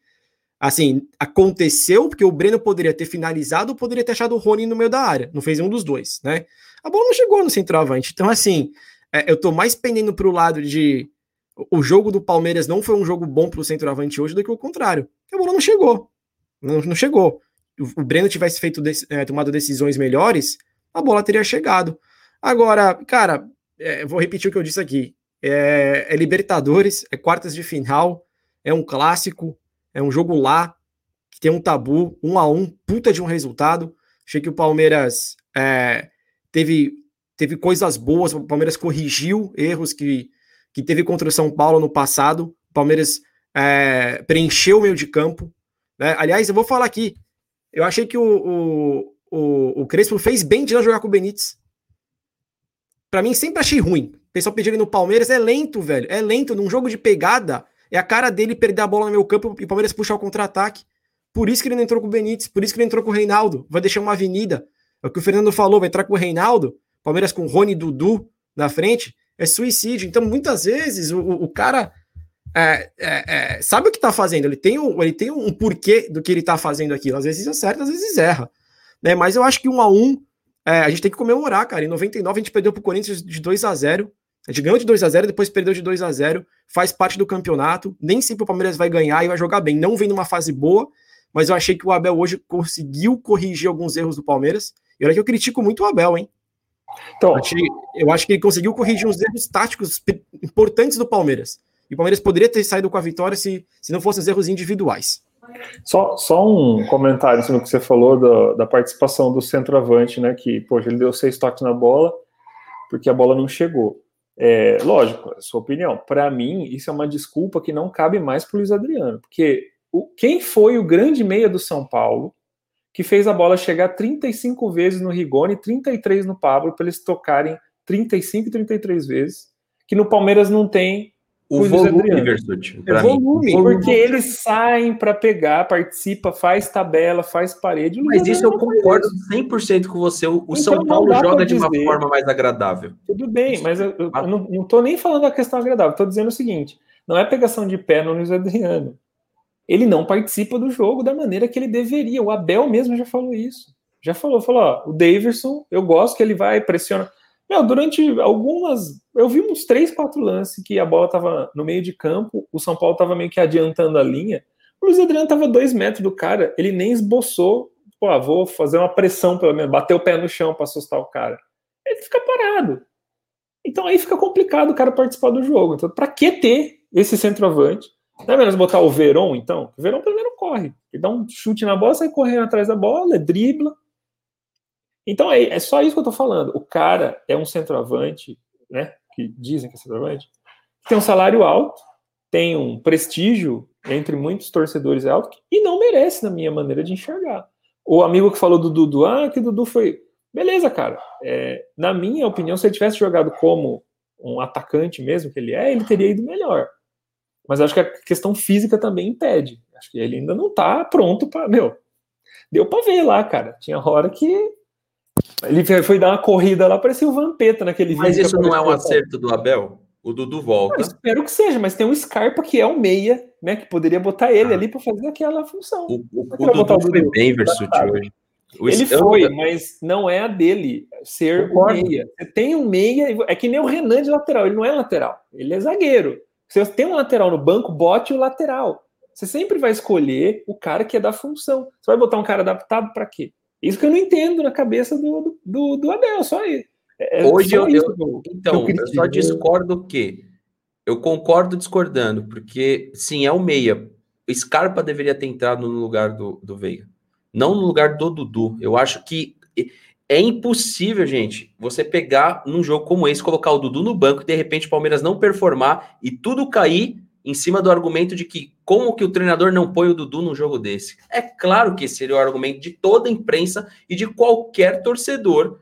assim, aconteceu porque o Breno poderia ter finalizado ou poderia ter achado o Rony no meio da área. Não fez um dos dois, né? A bola não chegou no centroavante. Então, assim, é, eu tô mais pendendo pro lado de o jogo do Palmeiras não foi um jogo bom pro centroavante hoje do que o contrário. A bola não chegou. Não, não chegou. O, o Breno tivesse feito é, tomado decisões melhores, a bola teria chegado. Agora, cara, é, vou repetir o que eu disse aqui. É, é Libertadores, é quartas de final, é um clássico, é um jogo lá, que tem um tabu, um a um, puta de um resultado. Achei que o Palmeiras é, teve, teve coisas boas, o Palmeiras corrigiu erros que, que teve contra o São Paulo no passado. O Palmeiras é, preencheu o meio de campo. Né? Aliás, eu vou falar aqui. Eu achei que o, o, o, o Crespo fez bem de não jogar com o Benítez. Para mim, sempre achei ruim. O pessoal pediu no Palmeiras. É lento, velho. É lento. Num jogo de pegada, é a cara dele perder a bola no meu campo e o Palmeiras puxar o contra-ataque. Por isso que ele não entrou com o Benítez, por isso que ele entrou com o Reinaldo. Vai deixar uma avenida. É o que o Fernando falou, vai entrar com o Reinaldo, Palmeiras com o Rony Dudu na frente, é suicídio. Então, muitas vezes, o, o cara é, é, é, sabe o que tá fazendo, ele tem, um, ele tem um porquê do que ele tá fazendo aquilo. Às vezes acerta, às vezes erra. Né? Mas eu acho que um a um, é, a gente tem que comemorar, cara. Em 99 a gente perdeu pro Corinthians de 2 a 0 a gente ganhou de 2 a 0 depois perdeu de 2 a 0 faz parte do campeonato. Nem sempre o Palmeiras vai ganhar e vai jogar bem. Não vem numa fase boa, mas eu achei que o Abel hoje conseguiu corrigir alguns erros do Palmeiras. E olha que eu critico muito o Abel, hein? Então, eu, acho que ele conseguiu corrigir uns erros táticos importantes do Palmeiras. E o Palmeiras poderia ter saído com a vitória se, se não fossem os erros individuais. Só, só um comentário no que você falou do, da participação do centroavante, né? Que, poxa, ele deu seis toques na bola porque a bola não chegou. É, lógico, a sua opinião. Para mim, isso é uma desculpa que não cabe mais para o Luiz Adriano, porque o, quem foi o grande meia do São Paulo que fez a bola chegar 35 vezes no Rigoni, 33 no Pablo, para eles tocarem 35 e 33 vezes, que no Palmeiras não tem o volume, Versuti, é volume, porque eles saem para pegar, participa, faz tabela, faz parede. Mas isso eu concordo 100% com você. O, então, São Paulo joga de uma forma mais agradável. Tudo bem, mas eu, eu, eu não, tô nem falando da questão agradável, tô dizendo o seguinte: não é pegação de pé no Luiz Adriano. Ele não participa do jogo da maneira que ele deveria. O Abel mesmo já falou isso. Já falou, falou, ó, o Daverson, eu gosto que ele vai pressiona. Meu, durante algumas. Eu vi uns três, quatro lances que a bola estava no meio de campo, o São Paulo estava meio que adiantando a linha. O Luiz Adriano estava dois metros do cara, ele nem esboçou. Pô, ah, vou fazer uma pressão, pelo menos, bater o pé no chão para assustar o cara. Ele fica parado. Então aí fica complicado o cara participar do jogo. Então, para que ter esse centroavante? Não é menos botar o Verón, então? O Verón primeiro corre. Ele dá um chute na bola, sai correndo atrás da bola, dribla. Então é, é só isso que eu tô falando. O cara é um centroavante, né? Que dizem que é centroavante, tem um salário alto, tem um prestígio entre muitos torcedores alto e não merece, na minha maneira de enxergar. O amigo que falou do Dudu, ah, que Dudu foi. Beleza, cara. É, na minha opinião, se ele tivesse jogado como um atacante mesmo que ele é, ele teria ido melhor. Mas acho que a questão física também impede. Acho que ele ainda não tá pronto para. Meu, deu para ver lá, cara. Tinha hora que ele foi dar uma corrida lá, parecia o Vampeta naquele vídeo. Mas isso não é um acerto do Abel? O Dudu volta. Eu espero que seja, mas tem um Scarpa que é um meia, né? Que poderia botar ele ah. ali para fazer aquela função. O, o, o Dudu o foi bem Versuti hoje. ele foi, mas não é a dele ser o meia. Você tem um meia, é que nem o Renan de lateral, ele não é lateral, ele é zagueiro. Se você tem um lateral no banco, bote o lateral. Você sempre vai escolher o cara que é da função. Você vai botar um cara adaptado para quê? Isso que eu não entendo na cabeça do, do, do Abel, só isso. É, é Hoje só eu, eu, então, eu, eu só discordo que eu concordo discordando, porque sim, é o meia. Scarpa deveria ter entrado no lugar do, do Veiga, não no lugar do Dudu. Eu acho que é impossível, gente, você pegar num jogo como esse, colocar o Dudu no banco e de repente o Palmeiras não performar e tudo cair em cima do argumento de que como que o treinador não põe o Dudu num jogo desse? É claro que esse seria o argumento de toda a imprensa e de qualquer torcedor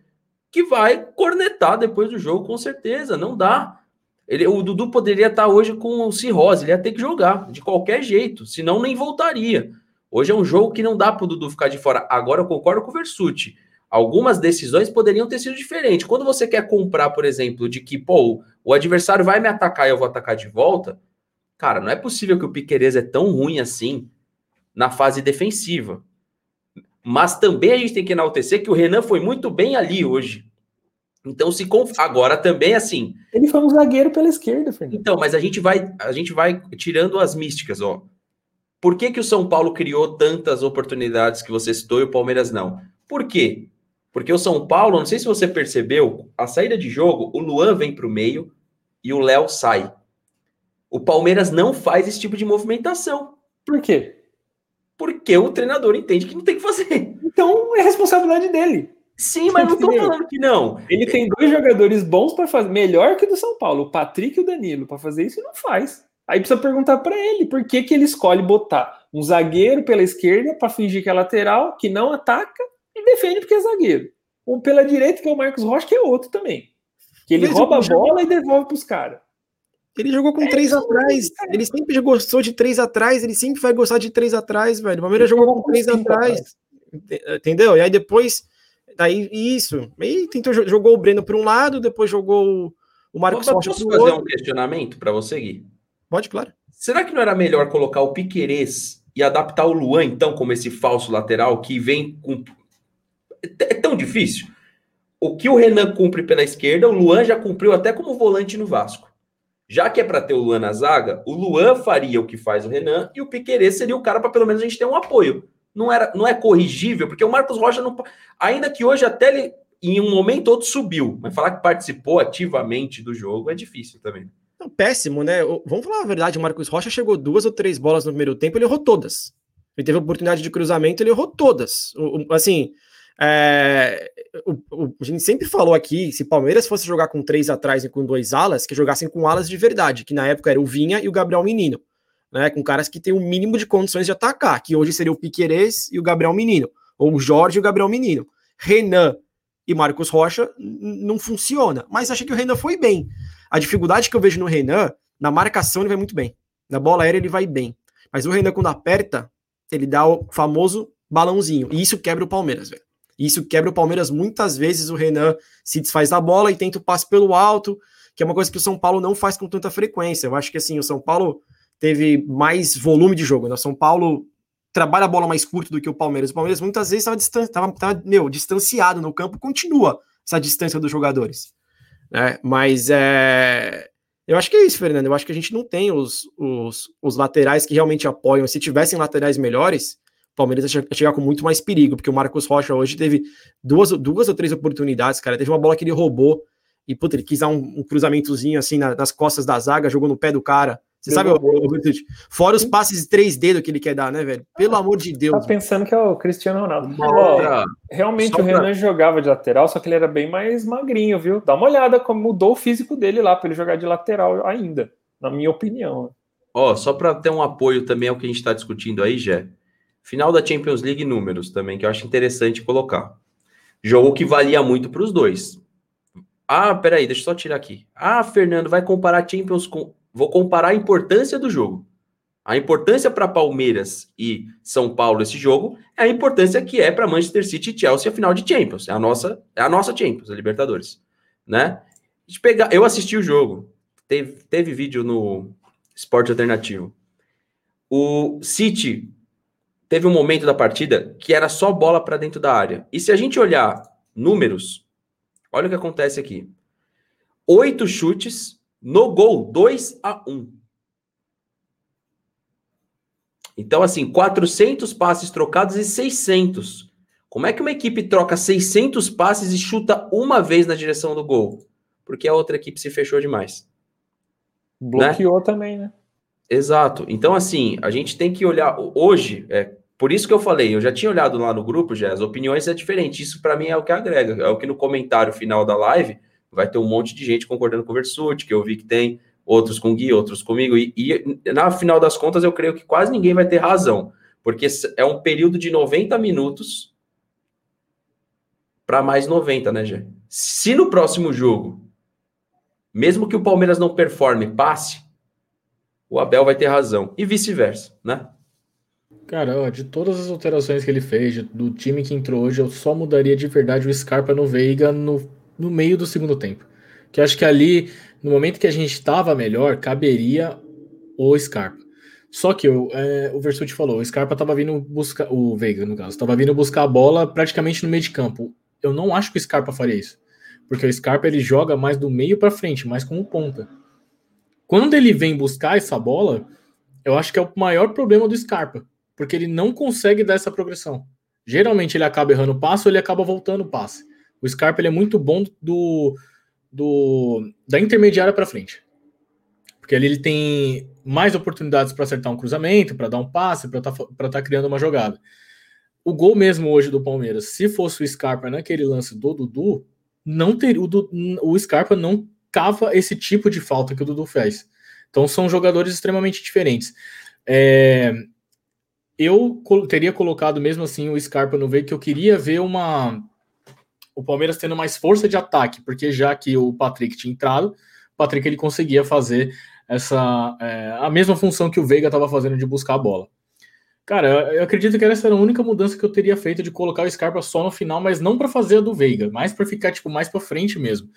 que vai cornetar depois do jogo, com certeza. Não dá. Ele, o Dudu poderia estar hoje com cirrose, ele ia ter que jogar de qualquer jeito, senão nem voltaria. Hoje é um jogo que não dá para o Dudu ficar de fora. Agora eu concordo com o Versuti. Algumas decisões poderiam ter sido diferentes. Quando você quer comprar, por exemplo, de que, pô, o adversário vai me atacar e eu vou atacar de volta, Cara, não é possível que o Piquerez é tão ruim assim na fase defensiva. Mas também a gente tem que enaltecer que o Renan foi muito bem ali hoje. Então, se conf... agora também assim. Ele foi um zagueiro pela esquerda, Fernando. Então, mas a gente vai, a gente vai tirando as místicas, ó. Por que, que o São Paulo criou tantas oportunidades que você citou e o Palmeiras não? Por quê? Porque o São Paulo, não sei se você percebeu, a saída de jogo, o Luan vem para o meio e o Léo sai. O Palmeiras não faz esse tipo de movimentação. Por quê? Porque o treinador entende que não tem que fazer. Então é responsabilidade dele. Sim, mas não tô falando que não. Ele tem dois jogadores bons para fazer, melhor que o do São Paulo, o Patrick e o Danilo, para fazer isso e não faz. Aí precisa perguntar para ele por que, que ele escolhe botar um zagueiro pela esquerda para fingir que é lateral, que não ataca e defende porque é zagueiro. Um pela direita, que é o Marcos Rocha, que é outro também. Que ele mas rouba a bola e devolve para os caras. Ele jogou com é três atrás. Ele sempre gostou de três atrás. Ele sempre vai gostar de três atrás, velho. O Palmeiras jogou com três atrás. Entendeu? E aí depois. Daí isso. Aí tentou, jogou o Breno para um lado, depois jogou o Marcos Rocha para o outro. fazer um questionamento para você, Gui? Pode, claro. Será que não era melhor colocar o Piquerez e adaptar o Luan, então, como esse falso lateral que vem com. É tão difícil. O que o Renan cumpre pela esquerda, o Luan já cumpriu até como volante no Vasco. Já que é para ter o Luan na zaga, o Luan faria o que faz o Renan e o Piquerez seria o cara para pelo menos a gente ter um apoio. Não, era, não é corrigível, porque o Marcos Rocha não. Ainda que hoje até ele, em um momento outro, subiu, mas falar que participou ativamente do jogo é difícil também. Não, péssimo, né? Vamos falar a verdade: o Marcos Rocha chegou duas ou três bolas no primeiro tempo, ele errou todas. Ele teve oportunidade de cruzamento, ele errou todas. Assim, é, o, o, a gente sempre falou aqui, se Palmeiras fosse jogar com três atrás e com dois alas, que jogassem com alas de verdade, que na época era o Vinha e o Gabriel Menino, né? Com caras que têm o mínimo de condições de atacar, que hoje seria o Piquerez e o Gabriel Menino, ou o Jorge e o Gabriel Menino. Renan e Marcos Rocha não funciona, mas acho que o Renan foi bem. A dificuldade que eu vejo no Renan, na marcação ele vai muito bem, na bola aérea ele vai bem, mas o Renan quando aperta, ele dá o famoso balãozinho, e isso quebra o Palmeiras, velho. Isso quebra o Palmeiras muitas vezes. O Renan se desfaz da bola e tenta o passe pelo alto, que é uma coisa que o São Paulo não faz com tanta frequência. Eu acho que assim, o São Paulo teve mais volume de jogo. Né? O São Paulo trabalha a bola mais curta do que o Palmeiras. O Palmeiras muitas vezes estava distan tava, tava, meu, distanciado no campo, continua essa distância dos jogadores. Né? Mas é. Eu acho que é isso, Fernando. Eu acho que a gente não tem os, os, os laterais que realmente apoiam. Se tivessem laterais melhores, Palmeiras ia chegar com muito mais perigo, porque o Marcos Rocha hoje teve duas, duas ou três oportunidades, cara. Teve uma bola que ele roubou e, puta, ele quis dar um, um cruzamentozinho assim na, nas costas da zaga, jogou no pé do cara. Você sabe, o, o, fora os passes de três dedos que ele quer dar, né, velho? Pelo ah, amor de Deus. Tá pensando que é o Cristiano Ronaldo. Oh, realmente o Renan pra... jogava de lateral, só que ele era bem mais magrinho, viu? Dá uma olhada como mudou o físico dele lá para ele jogar de lateral ainda, na minha opinião. Ó, oh, só para ter um apoio também ao que a gente está discutindo aí, Jé. Final da Champions League números também, que eu acho interessante colocar. Jogo que valia muito para os dois. Ah, peraí, deixa eu só tirar aqui. Ah, Fernando, vai comparar Champions com. Vou comparar a importância do jogo. A importância para Palmeiras e São Paulo esse jogo é a importância que é para Manchester City e Chelsea a final de Champions. É a nossa, é a nossa Champions, a Libertadores, né? Pegar, eu assisti o jogo. Teve, teve vídeo no Esporte Alternativo. O City teve um momento da partida que era só bola para dentro da área. E se a gente olhar números, olha o que acontece aqui. Oito chutes no gol, 2 a 1. Um. Então, assim, 400 passes trocados e 600. Como é que uma equipe troca 600 passes e chuta uma vez na direção do gol? Porque a outra equipe se fechou demais. Bloqueou né? também, né? Exato. Então, assim, a gente tem que olhar. Hoje, é, por isso que eu falei, eu já tinha olhado lá no grupo, já, as opiniões é diferente. Isso para mim é o que agrega. É o que no comentário final da live vai ter um monte de gente concordando com o Versuti, que eu vi que tem. outros com Gui, outros comigo, e, e na final das contas eu creio que quase ninguém vai ter razão, porque é um período de 90 minutos para mais 90, né, Gê? Se no próximo jogo, mesmo que o Palmeiras não performe, passe, o Abel vai ter razão, e vice-versa, né? Cara, ó, de todas as alterações que ele fez, do time que entrou hoje, eu só mudaria de verdade o Scarpa no Veiga no, no meio do segundo tempo. Que acho que ali, no momento que a gente estava melhor, caberia o Scarpa. Só que eu, é, o Versuti falou, o Scarpa estava vindo buscar, o Veiga no caso, estava vindo buscar a bola praticamente no meio de campo. Eu não acho que o Scarpa faria isso. Porque o Scarpa ele joga mais do meio para frente, mais como ponta. Quando ele vem buscar essa bola, eu acho que é o maior problema do Scarpa porque ele não consegue dar essa progressão. Geralmente ele acaba errando o passe ou ele acaba voltando o passe. O Scarpa ele é muito bom do, do da intermediária para frente. Porque ali ele tem mais oportunidades para acertar um cruzamento, para dar um passe, para estar tá, tá criando uma jogada. O gol mesmo hoje do Palmeiras, se fosse o Scarpa naquele lance do Dudu, não ter, o, o Scarpa não cava esse tipo de falta que o Dudu fez. Então são jogadores extremamente diferentes. É, eu teria colocado mesmo assim o Scarpa no meio, que eu queria ver uma o Palmeiras tendo mais força de ataque, porque já que o Patrick tinha entrado, o Patrick ele conseguia fazer essa é, a mesma função que o Veiga estava fazendo de buscar a bola. Cara, eu acredito que essa era a única mudança que eu teria feito de colocar o Scarpa só no final, mas não para fazer a do Veiga, mas para ficar tipo mais para frente mesmo.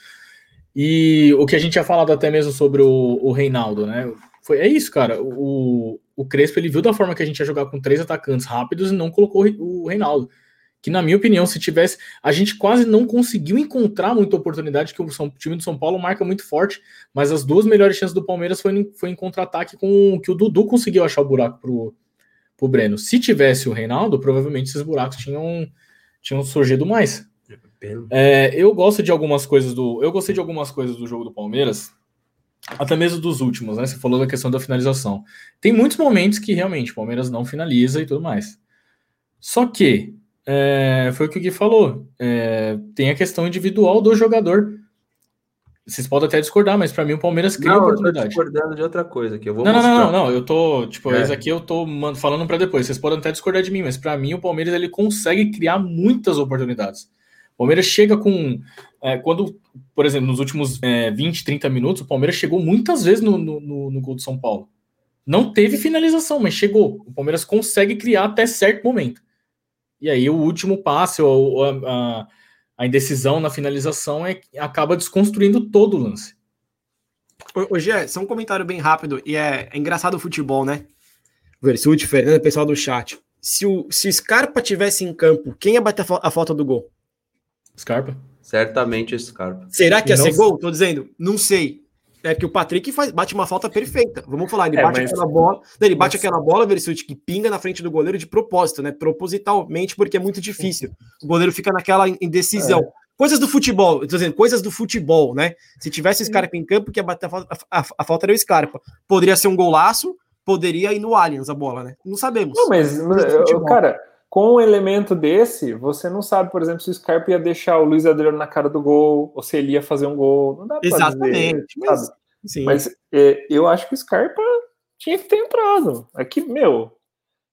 E o que a gente tinha falado até mesmo sobre o, o Reinaldo, né? Foi, é isso, cara. O, o Crespo ele viu da forma que a gente ia jogar com três atacantes rápidos e não colocou o Reinaldo. Que, na minha opinião, se tivesse. A gente quase não conseguiu encontrar muita oportunidade, que o, São, o time do São Paulo marca muito forte, mas as duas melhores chances do Palmeiras foi, em, foi em contra-ataque com que o Dudu conseguiu achar o buraco pro, pro Breno. Se tivesse o Reinaldo, provavelmente esses buracos tinham, tinham surgido mais. É, eu gosto de algumas coisas do. Eu gostei de algumas coisas do jogo do Palmeiras até mesmo dos últimos, né? Você falou da questão da finalização. Tem muitos momentos que realmente o Palmeiras não finaliza e tudo mais. Só que, é, foi o que o Gui falou, é, tem a questão individual do jogador. Vocês podem até discordar, mas para mim o Palmeiras cria não, oportunidade. Eu tô discordando de outra coisa que eu vou não, mostrar. Não, não, não, eu tô, tipo, é. esse aqui eu tô falando para depois. Vocês podem até discordar de mim, mas para mim o Palmeiras ele consegue criar muitas oportunidades. O Palmeiras chega com. É, quando, por exemplo, nos últimos é, 20, 30 minutos, o Palmeiras chegou muitas vezes no, no, no, no gol do São Paulo. Não teve finalização, mas chegou. O Palmeiras consegue criar até certo momento. E aí o último passe, ou a, a, a indecisão na finalização, é, acaba desconstruindo todo o lance. Hoje é só um comentário bem rápido, e é, é engraçado o futebol, né? Versuti, Fernando, pessoal do chat. Se o, se o Scarpa tivesse em campo, quem ia bater a, a falta do gol? Scarpa? Certamente Scarpa. Será que ia ser gol? Tô dizendo, não sei. É que o Patrick faz, bate uma falta perfeita. Vamos falar, ele é, bate mas... aquela bola, ele bate mas... aquela bola, Versuit, que pinga na frente do goleiro de propósito, né? Propositalmente, porque é muito difícil. O goleiro fica naquela indecisão. É. Coisas do futebol, tô dizendo, coisas do futebol, né? Se tivesse Scarpa em campo, que ia bater a falta, a, a, falta era o Scarpa. Poderia ser um golaço, poderia ir no Allianz a bola, né? Não sabemos. Não, mas, eu, cara, com um elemento desse, você não sabe, por exemplo, se o Scarpa ia deixar o Luiz Adriano na cara do gol, ou se ele ia fazer um gol. Não dá pra Exatamente. Dizer, mas, sim. mas é, eu acho que o Scarpa tinha que ter entrado. Aqui, meu,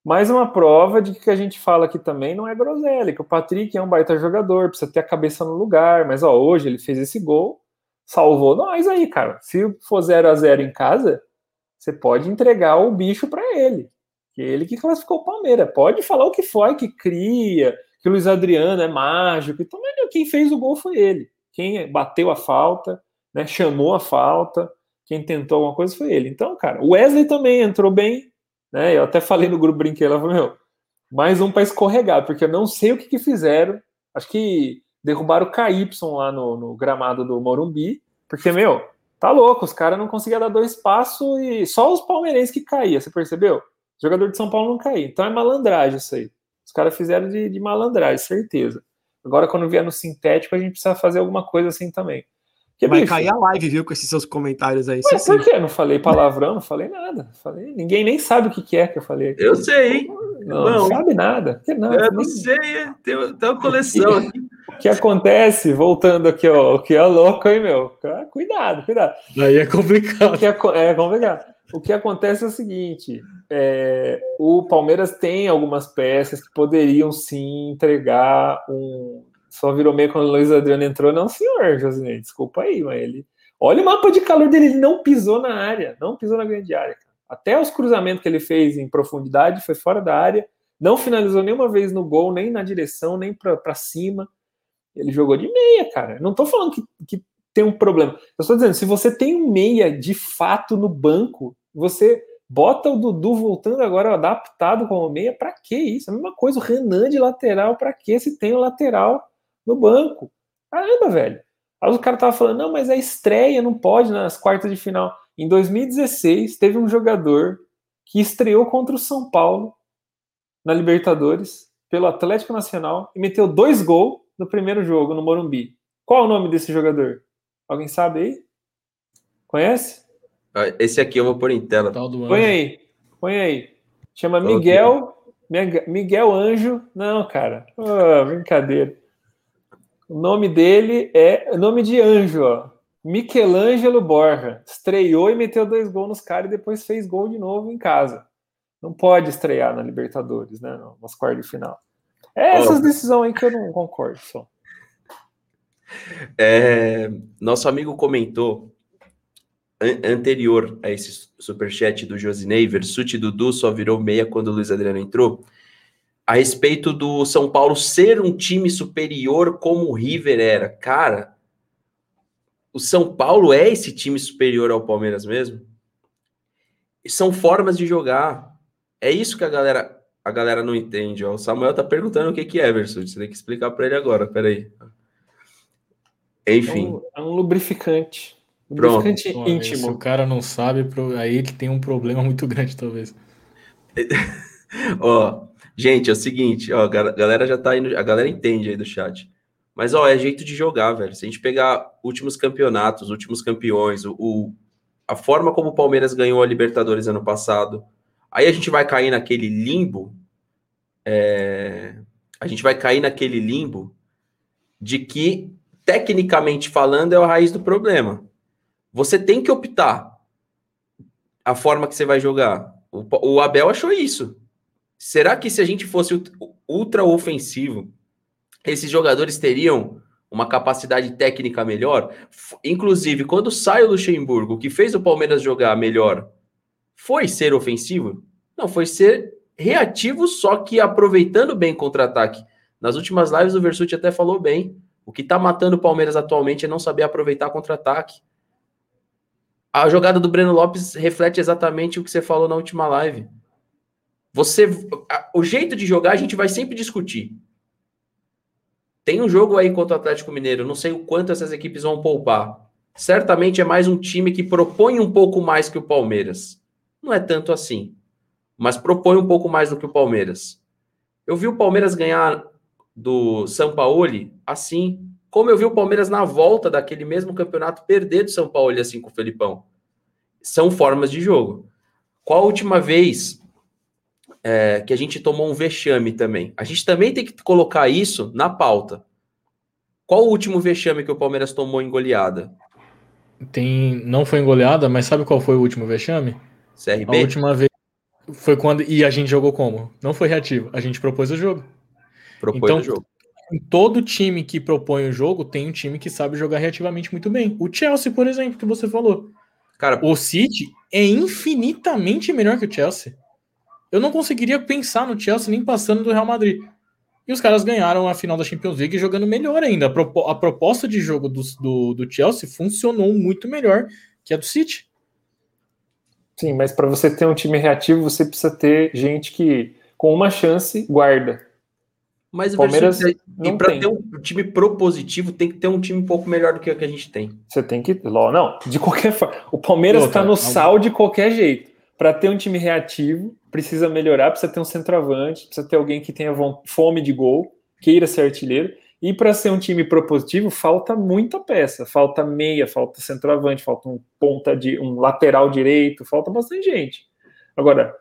mais uma prova de que a gente fala aqui também não é groselha, que o Patrick é um baita jogador, precisa ter a cabeça no lugar, mas ó, hoje ele fez esse gol, salvou nós aí, cara. Se for 0 a 0 em casa, você pode entregar o bicho para ele que ele que classificou o Palmeiras. Pode falar o que foi, que cria, que o Luiz Adriano é mágico. Então, quem fez o gol foi ele. Quem bateu a falta, né, chamou a falta, quem tentou alguma coisa foi ele. Então, cara, o Wesley também entrou bem. Né, eu até falei no grupo brinquedo, lá, meu, mais um para escorregar, porque eu não sei o que, que fizeram. Acho que derrubaram o KY lá no, no gramado do Morumbi, porque, meu, tá louco, os caras não conseguiam dar dois passos e só os palmeirenses que caíam, você percebeu? Jogador de São Paulo não cair. Então é malandragem isso aí. Os caras fizeram de, de malandragem, certeza. Agora, quando vier no sintético, a gente precisa fazer alguma coisa assim também. Que, Vai bicho, cair a live, viu, com esses seus comentários aí. Mas por quê? Não falei palavrão, não falei nada. Falei, ninguém nem sabe o que, que é que eu falei. Aqui. Eu sei, hein? Não, não, sabe nada. não, eu não sei, tem, tem uma coleção aqui. O que acontece, voltando aqui, ó, o que é louco, hein, meu? Cuidado, cuidado. Aí é complicado. O que é, é complicado. O que acontece é o seguinte: é, o Palmeiras tem algumas peças que poderiam sim entregar um. Só virou meio quando o Luiz Adriano entrou, não, senhor, Josinei, desculpa aí, mas ele. Olha o mapa de calor dele, ele não pisou na área, não pisou na grande área. Até os cruzamentos que ele fez em profundidade foi fora da área, não finalizou nenhuma vez no gol, nem na direção, nem para cima. Ele jogou de meia, cara. Não tô falando que, que tem um problema. Eu estou dizendo, se você tem um meia de fato no banco, você bota o Dudu voltando agora adaptado como meia, para que isso? A mesma coisa, o Renan de lateral, para que se tem o lateral no banco? Caramba, velho. Aí o cara tava falando, não, mas é estreia, não pode nas quartas de final. Em 2016, teve um jogador que estreou contra o São Paulo na Libertadores pelo Atlético Nacional e meteu dois gols no primeiro jogo no Morumbi. Qual é o nome desse jogador? Alguém sabe aí? Conhece? Ah, esse aqui eu vou pôr em tela. Põe aí, põe aí. Chama Miguel. Miguel Anjo. Não, cara. Oh, brincadeira. O nome dele é. Nome de anjo, ó. Michelangelo Borja. Estreou e meteu dois gols nos caras e depois fez gol de novo em casa. Não pode estrear na Libertadores, né? Nas quartas de final. É essas decisões aí que eu não concordo só. É, nosso amigo comentou an anterior a esse superchat do Josinei, Versuti Dudu só virou meia quando o Luiz Adriano entrou, a respeito do São Paulo ser um time superior como o River era. Cara, o São Paulo é esse time superior ao Palmeiras mesmo? São formas de jogar. É isso que a galera a galera não entende. Ó. O Samuel tá perguntando o que, que é, Versuti. Você tem que explicar para ele agora. Peraí. Enfim. É um, é um lubrificante. Lubrificante Pronto. íntimo. Se o cara não sabe, aí ele tem um problema muito grande, talvez. ó, gente, é o seguinte, ó, a galera já tá indo, a galera entende aí do chat. Mas, ó, é jeito de jogar, velho. Se a gente pegar últimos campeonatos, últimos campeões, o, o a forma como o Palmeiras ganhou a Libertadores ano passado, aí a gente vai cair naquele limbo. É, a gente vai cair naquele limbo de que tecnicamente falando, é a raiz do problema. Você tem que optar a forma que você vai jogar. O, Abel achou isso. Será que se a gente fosse ultra ofensivo, esses jogadores teriam uma capacidade técnica melhor? Inclusive, quando sai o Luxemburgo, o que fez o Palmeiras jogar melhor foi ser ofensivo? Não, foi ser reativo, só que aproveitando bem contra-ataque. Nas últimas lives, o Versuti até falou bem. O que está matando o Palmeiras atualmente é não saber aproveitar contra-ataque. A jogada do Breno Lopes reflete exatamente o que você falou na última live. Você, o jeito de jogar a gente vai sempre discutir. Tem um jogo aí contra o Atlético Mineiro, não sei o quanto essas equipes vão poupar. Certamente é mais um time que propõe um pouco mais que o Palmeiras. Não é tanto assim, mas propõe um pouco mais do que o Palmeiras. Eu vi o Palmeiras ganhar do Sampaoli assim, como eu vi o Palmeiras na volta daquele mesmo campeonato perder do São Paulo assim com o Felipão. São formas de jogo. Qual a última vez é, que a gente tomou um vexame também? A gente também tem que colocar isso na pauta. Qual o último vexame que o Palmeiras tomou em goleada? Tem, não foi em goleada, mas sabe qual foi o último vexame? CRB? A última vez foi quando e a gente jogou como? Não foi reativo, a gente propôs o jogo. Propõe então, o jogo. Todo time que propõe o jogo tem um time que sabe jogar reativamente muito bem. O Chelsea, por exemplo, que você falou. Cara, o City é infinitamente melhor que o Chelsea. Eu não conseguiria pensar no Chelsea nem passando do Real Madrid. E os caras ganharam a final da Champions League jogando melhor ainda. A, proposta de jogo do, do, do Chelsea funcionou muito melhor que a do City. Sim, mas para você ter um time reativo, você precisa ter gente que, com uma chance, guarda. Mas o Palmeiras e para ter um time propositivo tem que ter um time um pouco melhor do que o que a gente tem. Você tem que, não, de qualquer forma. O Palmeiras está no sal de qualquer jeito. Para ter um time reativo, precisa melhorar, precisa ter um centroavante, precisa ter alguém que tenha fome de gol, queira ser artilheiro. E para ser um time propositivo, falta muita peça, falta meia, falta centroavante, falta um ponta de um lateral direito, falta bastante gente. Agora,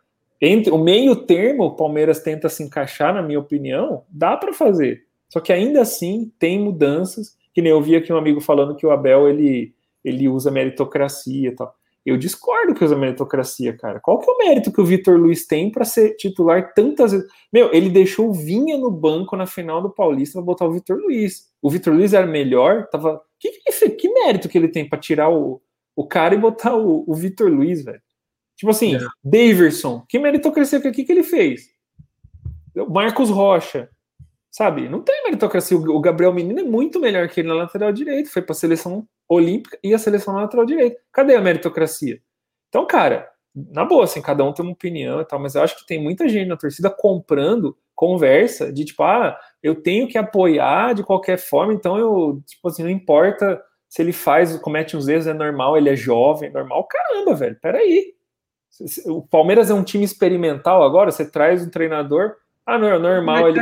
entre o meio termo, o Palmeiras tenta se encaixar, na minha opinião, dá para fazer. Só que ainda assim tem mudanças, que nem eu vi aqui um amigo falando que o Abel ele, ele usa meritocracia e tal. Eu discordo que usa meritocracia, cara. Qual que é o mérito que o Vitor Luiz tem para ser titular tantas vezes? Meu, ele deixou o Vinha no banco na final do Paulista para botar o Vitor Luiz. O Vitor Luiz era melhor, tava. Que, que, que mérito que ele tem para tirar o, o cara e botar o, o Vitor Luiz, velho? Tipo assim, é. Daverson, que meritocracia que, que ele fez? Marcos Rocha, sabe? Não tem meritocracia. O Gabriel Menino é muito melhor que ele na lateral direito. Foi para a seleção olímpica e a seleção na lateral direito. Cadê a meritocracia? Então, cara, na boa, assim, cada um tem uma opinião e tal, mas eu acho que tem muita gente na torcida comprando conversa de tipo, ah, eu tenho que apoiar de qualquer forma, então eu, tipo assim, não importa se ele faz, comete uns erros, é normal, ele é jovem, é normal. Caramba, velho, peraí. O Palmeiras é um time experimental agora, você traz um treinador ah, não, é normal ele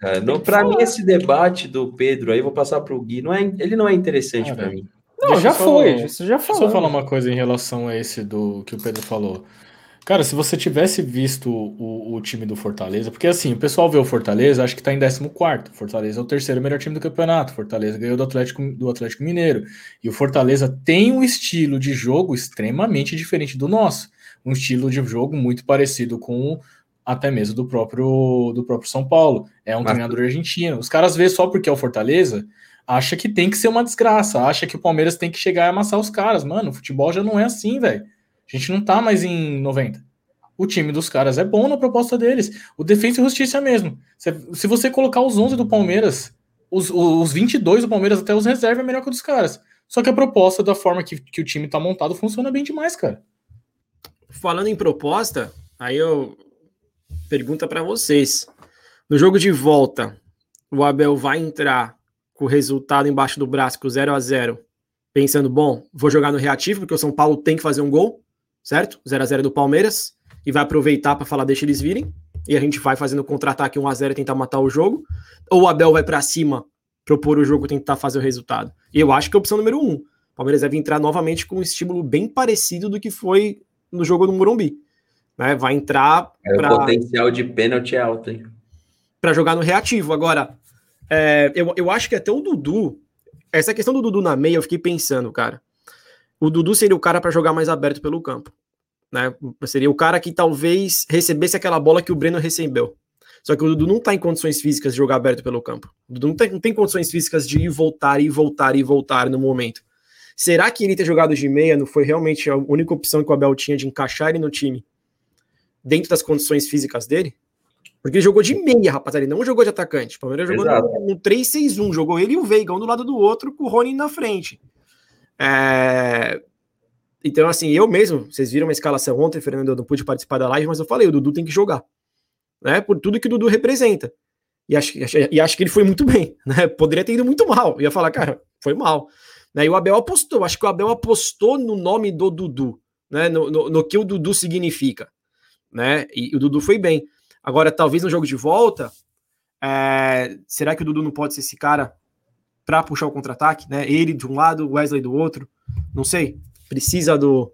cara. Não, para mim esse debate do Pedro aí vou passar para o Gui, não é, ele não é interessante para mim. Não, Deixa já foi, isso já falou. Deixa eu falar uma coisa em relação a esse do que o Pedro falou. Cara, se você tivesse visto o, o time do Fortaleza, porque assim, o pessoal vê o Fortaleza, acho que tá em 14. Fortaleza é o terceiro melhor time do campeonato. Fortaleza ganhou do Atlético, do Atlético Mineiro. E o Fortaleza tem um estilo de jogo extremamente diferente do nosso. Um estilo de jogo muito parecido com até mesmo do próprio do próprio São Paulo. É um Mas... treinador argentino. Os caras vê só porque é o Fortaleza, acha que tem que ser uma desgraça, acha que o Palmeiras tem que chegar e amassar os caras. Mano, o futebol já não é assim, velho. A gente não tá mais em 90. O time dos caras é bom na proposta deles. O Defesa e Justiça é mesmo. Se você colocar os 11 do Palmeiras, os, os 22 do Palmeiras até os reserva é melhor que o dos caras. Só que a proposta, da forma que, que o time tá montado, funciona bem demais, cara. Falando em proposta, aí eu pergunta para vocês. No jogo de volta, o Abel vai entrar com o resultado embaixo do braço, com 0 a 0 pensando, bom, vou jogar no reativo, porque o São Paulo tem que fazer um gol, certo? 0 a 0 do Palmeiras, e vai aproveitar para falar, deixa eles virem, e a gente vai fazendo contra-ataque 1 a 0 e tentar matar o jogo, ou o Abel vai para cima, propor o jogo, tentar fazer o resultado. E eu acho que é a opção número 1. Um. O Palmeiras deve entrar novamente com um estímulo bem parecido do que foi no jogo do Morumbi né? Vai entrar. É, pra... O potencial de pênalti é alto, hein? Para jogar no reativo. Agora, é, eu, eu acho que até o Dudu. Essa questão do Dudu na meia, eu fiquei pensando, cara. O Dudu seria o cara para jogar mais aberto pelo campo. Né? Seria o cara que talvez recebesse aquela bola que o Breno recebeu. Só que o Dudu não tá em condições físicas de jogar aberto pelo campo. O Dudu não tem, não tem condições físicas de ir voltar e voltar e voltar no momento. Será que ele ter jogado de meia não foi realmente a única opção que o Abel tinha de encaixar ele no time dentro das condições físicas dele. Porque ele jogou de meia, rapaziada, ele não jogou de atacante. O Palmeiras jogou no, no 3-6-1, jogou ele e o Veiga, um do lado do outro, com o Rony na frente. É... Então, assim, eu mesmo, vocês viram uma escalação ontem, Fernando, eu não pude participar da live, mas eu falei, o Dudu tem que jogar. Né, por tudo que o Dudu representa. E acho, e acho que ele foi muito bem. Né? Poderia ter ido muito mal. Ia falar, cara, foi mal. Né? E o Abel apostou. Acho que o Abel apostou no nome do Dudu, né? no, no, no que o Dudu significa né? E, e o Dudu foi bem. Agora, talvez no jogo de volta, é, será que o Dudu não pode ser esse cara para puxar o contra-ataque, né? Ele de um lado, Wesley do outro, não sei. Precisa do,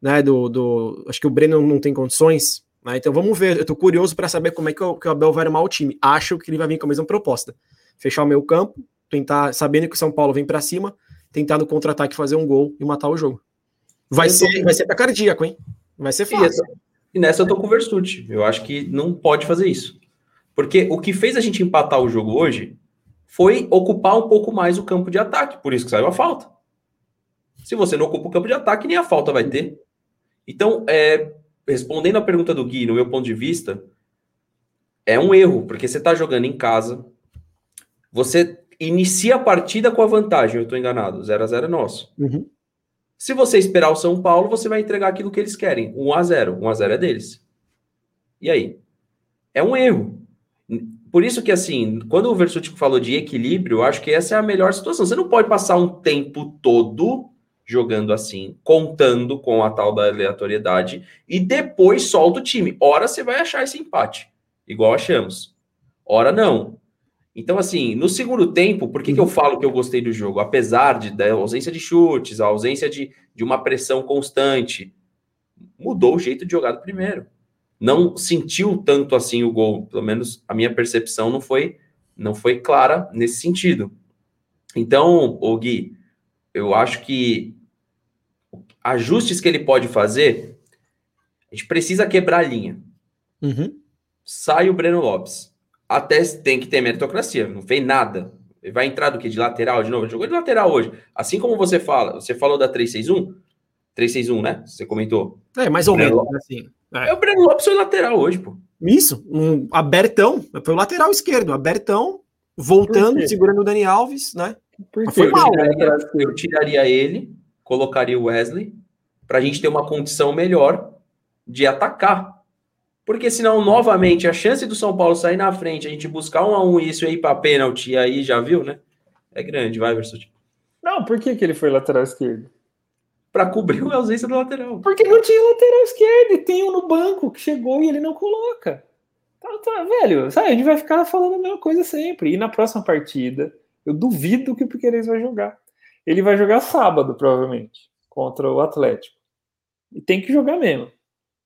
né? Do, do acho que o Breno não tem condições, né? Então vamos ver. Eu tô curioso para saber como é que o, que o Abel vai armar o time. Acho que ele vai vir com a mesma proposta: fechar o meio campo, tentar, sabendo que o São Paulo vem para cima, tentar no contra-ataque fazer um gol e matar o jogo. Vai ser, vai ser pra cardíaco, hein? Vai ser fácil. E nessa eu tô com o Versuti. Eu acho que não pode fazer isso. Porque o que fez a gente empatar o jogo hoje foi ocupar um pouco mais o campo de ataque. Por isso que saiu a falta. Se você não ocupa o campo de ataque, nem a falta vai ter. Então, é, respondendo a pergunta do Gui, no meu ponto de vista, é um erro, porque você está jogando em casa, você inicia a partida com a vantagem, eu estou enganado, 0 a 0 é nosso. Uhum. Se você esperar o São Paulo, você vai entregar aquilo que eles querem. 1 a 0 1 a 0 é deles. E aí? É um erro. Por isso que, assim, quando o Versuti falou de equilíbrio, eu acho que essa é a melhor situação. Você não pode passar um tempo todo jogando assim, contando com a tal da aleatoriedade, e depois solta o time. Ora você vai achar esse empate, igual achamos. Ora não. Então, assim, no segundo tempo, por que, que eu uhum. falo que eu gostei do jogo? Apesar de, da ausência de chutes, a ausência de, de uma pressão constante, mudou o jeito de jogar do primeiro. Não sentiu tanto assim o gol, pelo menos a minha percepção não foi não foi clara nesse sentido. Então, o Gui, eu acho que ajustes que ele pode fazer, a gente precisa quebrar a linha. Uhum. Sai o Breno Lopes. Até tem que ter meritocracia, não fez nada. Ele vai entrar do que? De lateral de novo? Jogou de lateral hoje. Assim como você fala, você falou da 361? 361, né? Você comentou. É, mais ou menos, assim. É. É o Breno Lopes foi lateral hoje, pô. Isso, um abertão, foi o lateral esquerdo, abertão, voltando, segurando o Dani Alves, né? Por Mas foi mal, Porque né? é lateral esquerdo. Eu tiraria ele, colocaria o Wesley, pra gente ter uma condição melhor de atacar. Porque senão, novamente, a chance do São Paulo sair na frente, a gente buscar um a um e isso aí pra pênalti, aí já viu, né? É grande, vai, Versuti. Não, por que, que ele foi lateral esquerdo? Pra cobrir a ausência do lateral. Porque não tinha lateral esquerdo, e tem um no banco que chegou e ele não coloca. Tá, tá, velho, sabe, a gente vai ficar falando a mesma coisa sempre. E na próxima partida, eu duvido que o Piqueires vai jogar. Ele vai jogar sábado, provavelmente, contra o Atlético. E tem que jogar mesmo.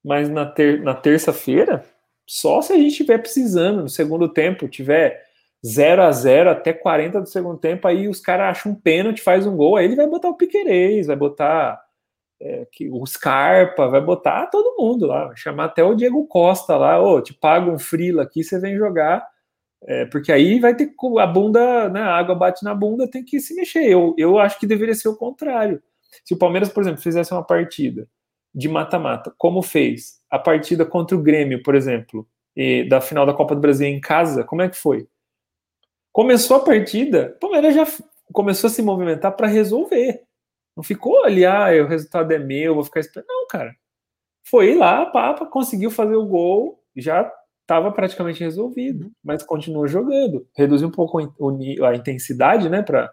Mas na, ter na terça-feira, só se a gente estiver precisando no segundo tempo, tiver 0 a 0 até 40 do segundo tempo, aí os caras acham um pênalti, faz um gol, aí ele vai botar o Piquerez, vai botar é, o Scarpa, vai botar todo mundo lá, vai chamar até o Diego Costa lá, ô, te paga um frila aqui, você vem jogar, é, porque aí vai ter a bunda, né, a água bate na bunda, tem que se mexer. Eu, eu acho que deveria ser o contrário. Se o Palmeiras, por exemplo, fizesse uma partida de mata-mata, como fez a partida contra o Grêmio, por exemplo, e da final da Copa do Brasil em casa, como é que foi? Começou a partida, o Palmeiras já começou a se movimentar para resolver. Não ficou ali, ah, o resultado é meu, vou ficar esperando. Não, cara. Foi lá, papa, conseguiu fazer o gol, já estava praticamente resolvido, mas continuou jogando. Reduziu um pouco a intensidade, né, para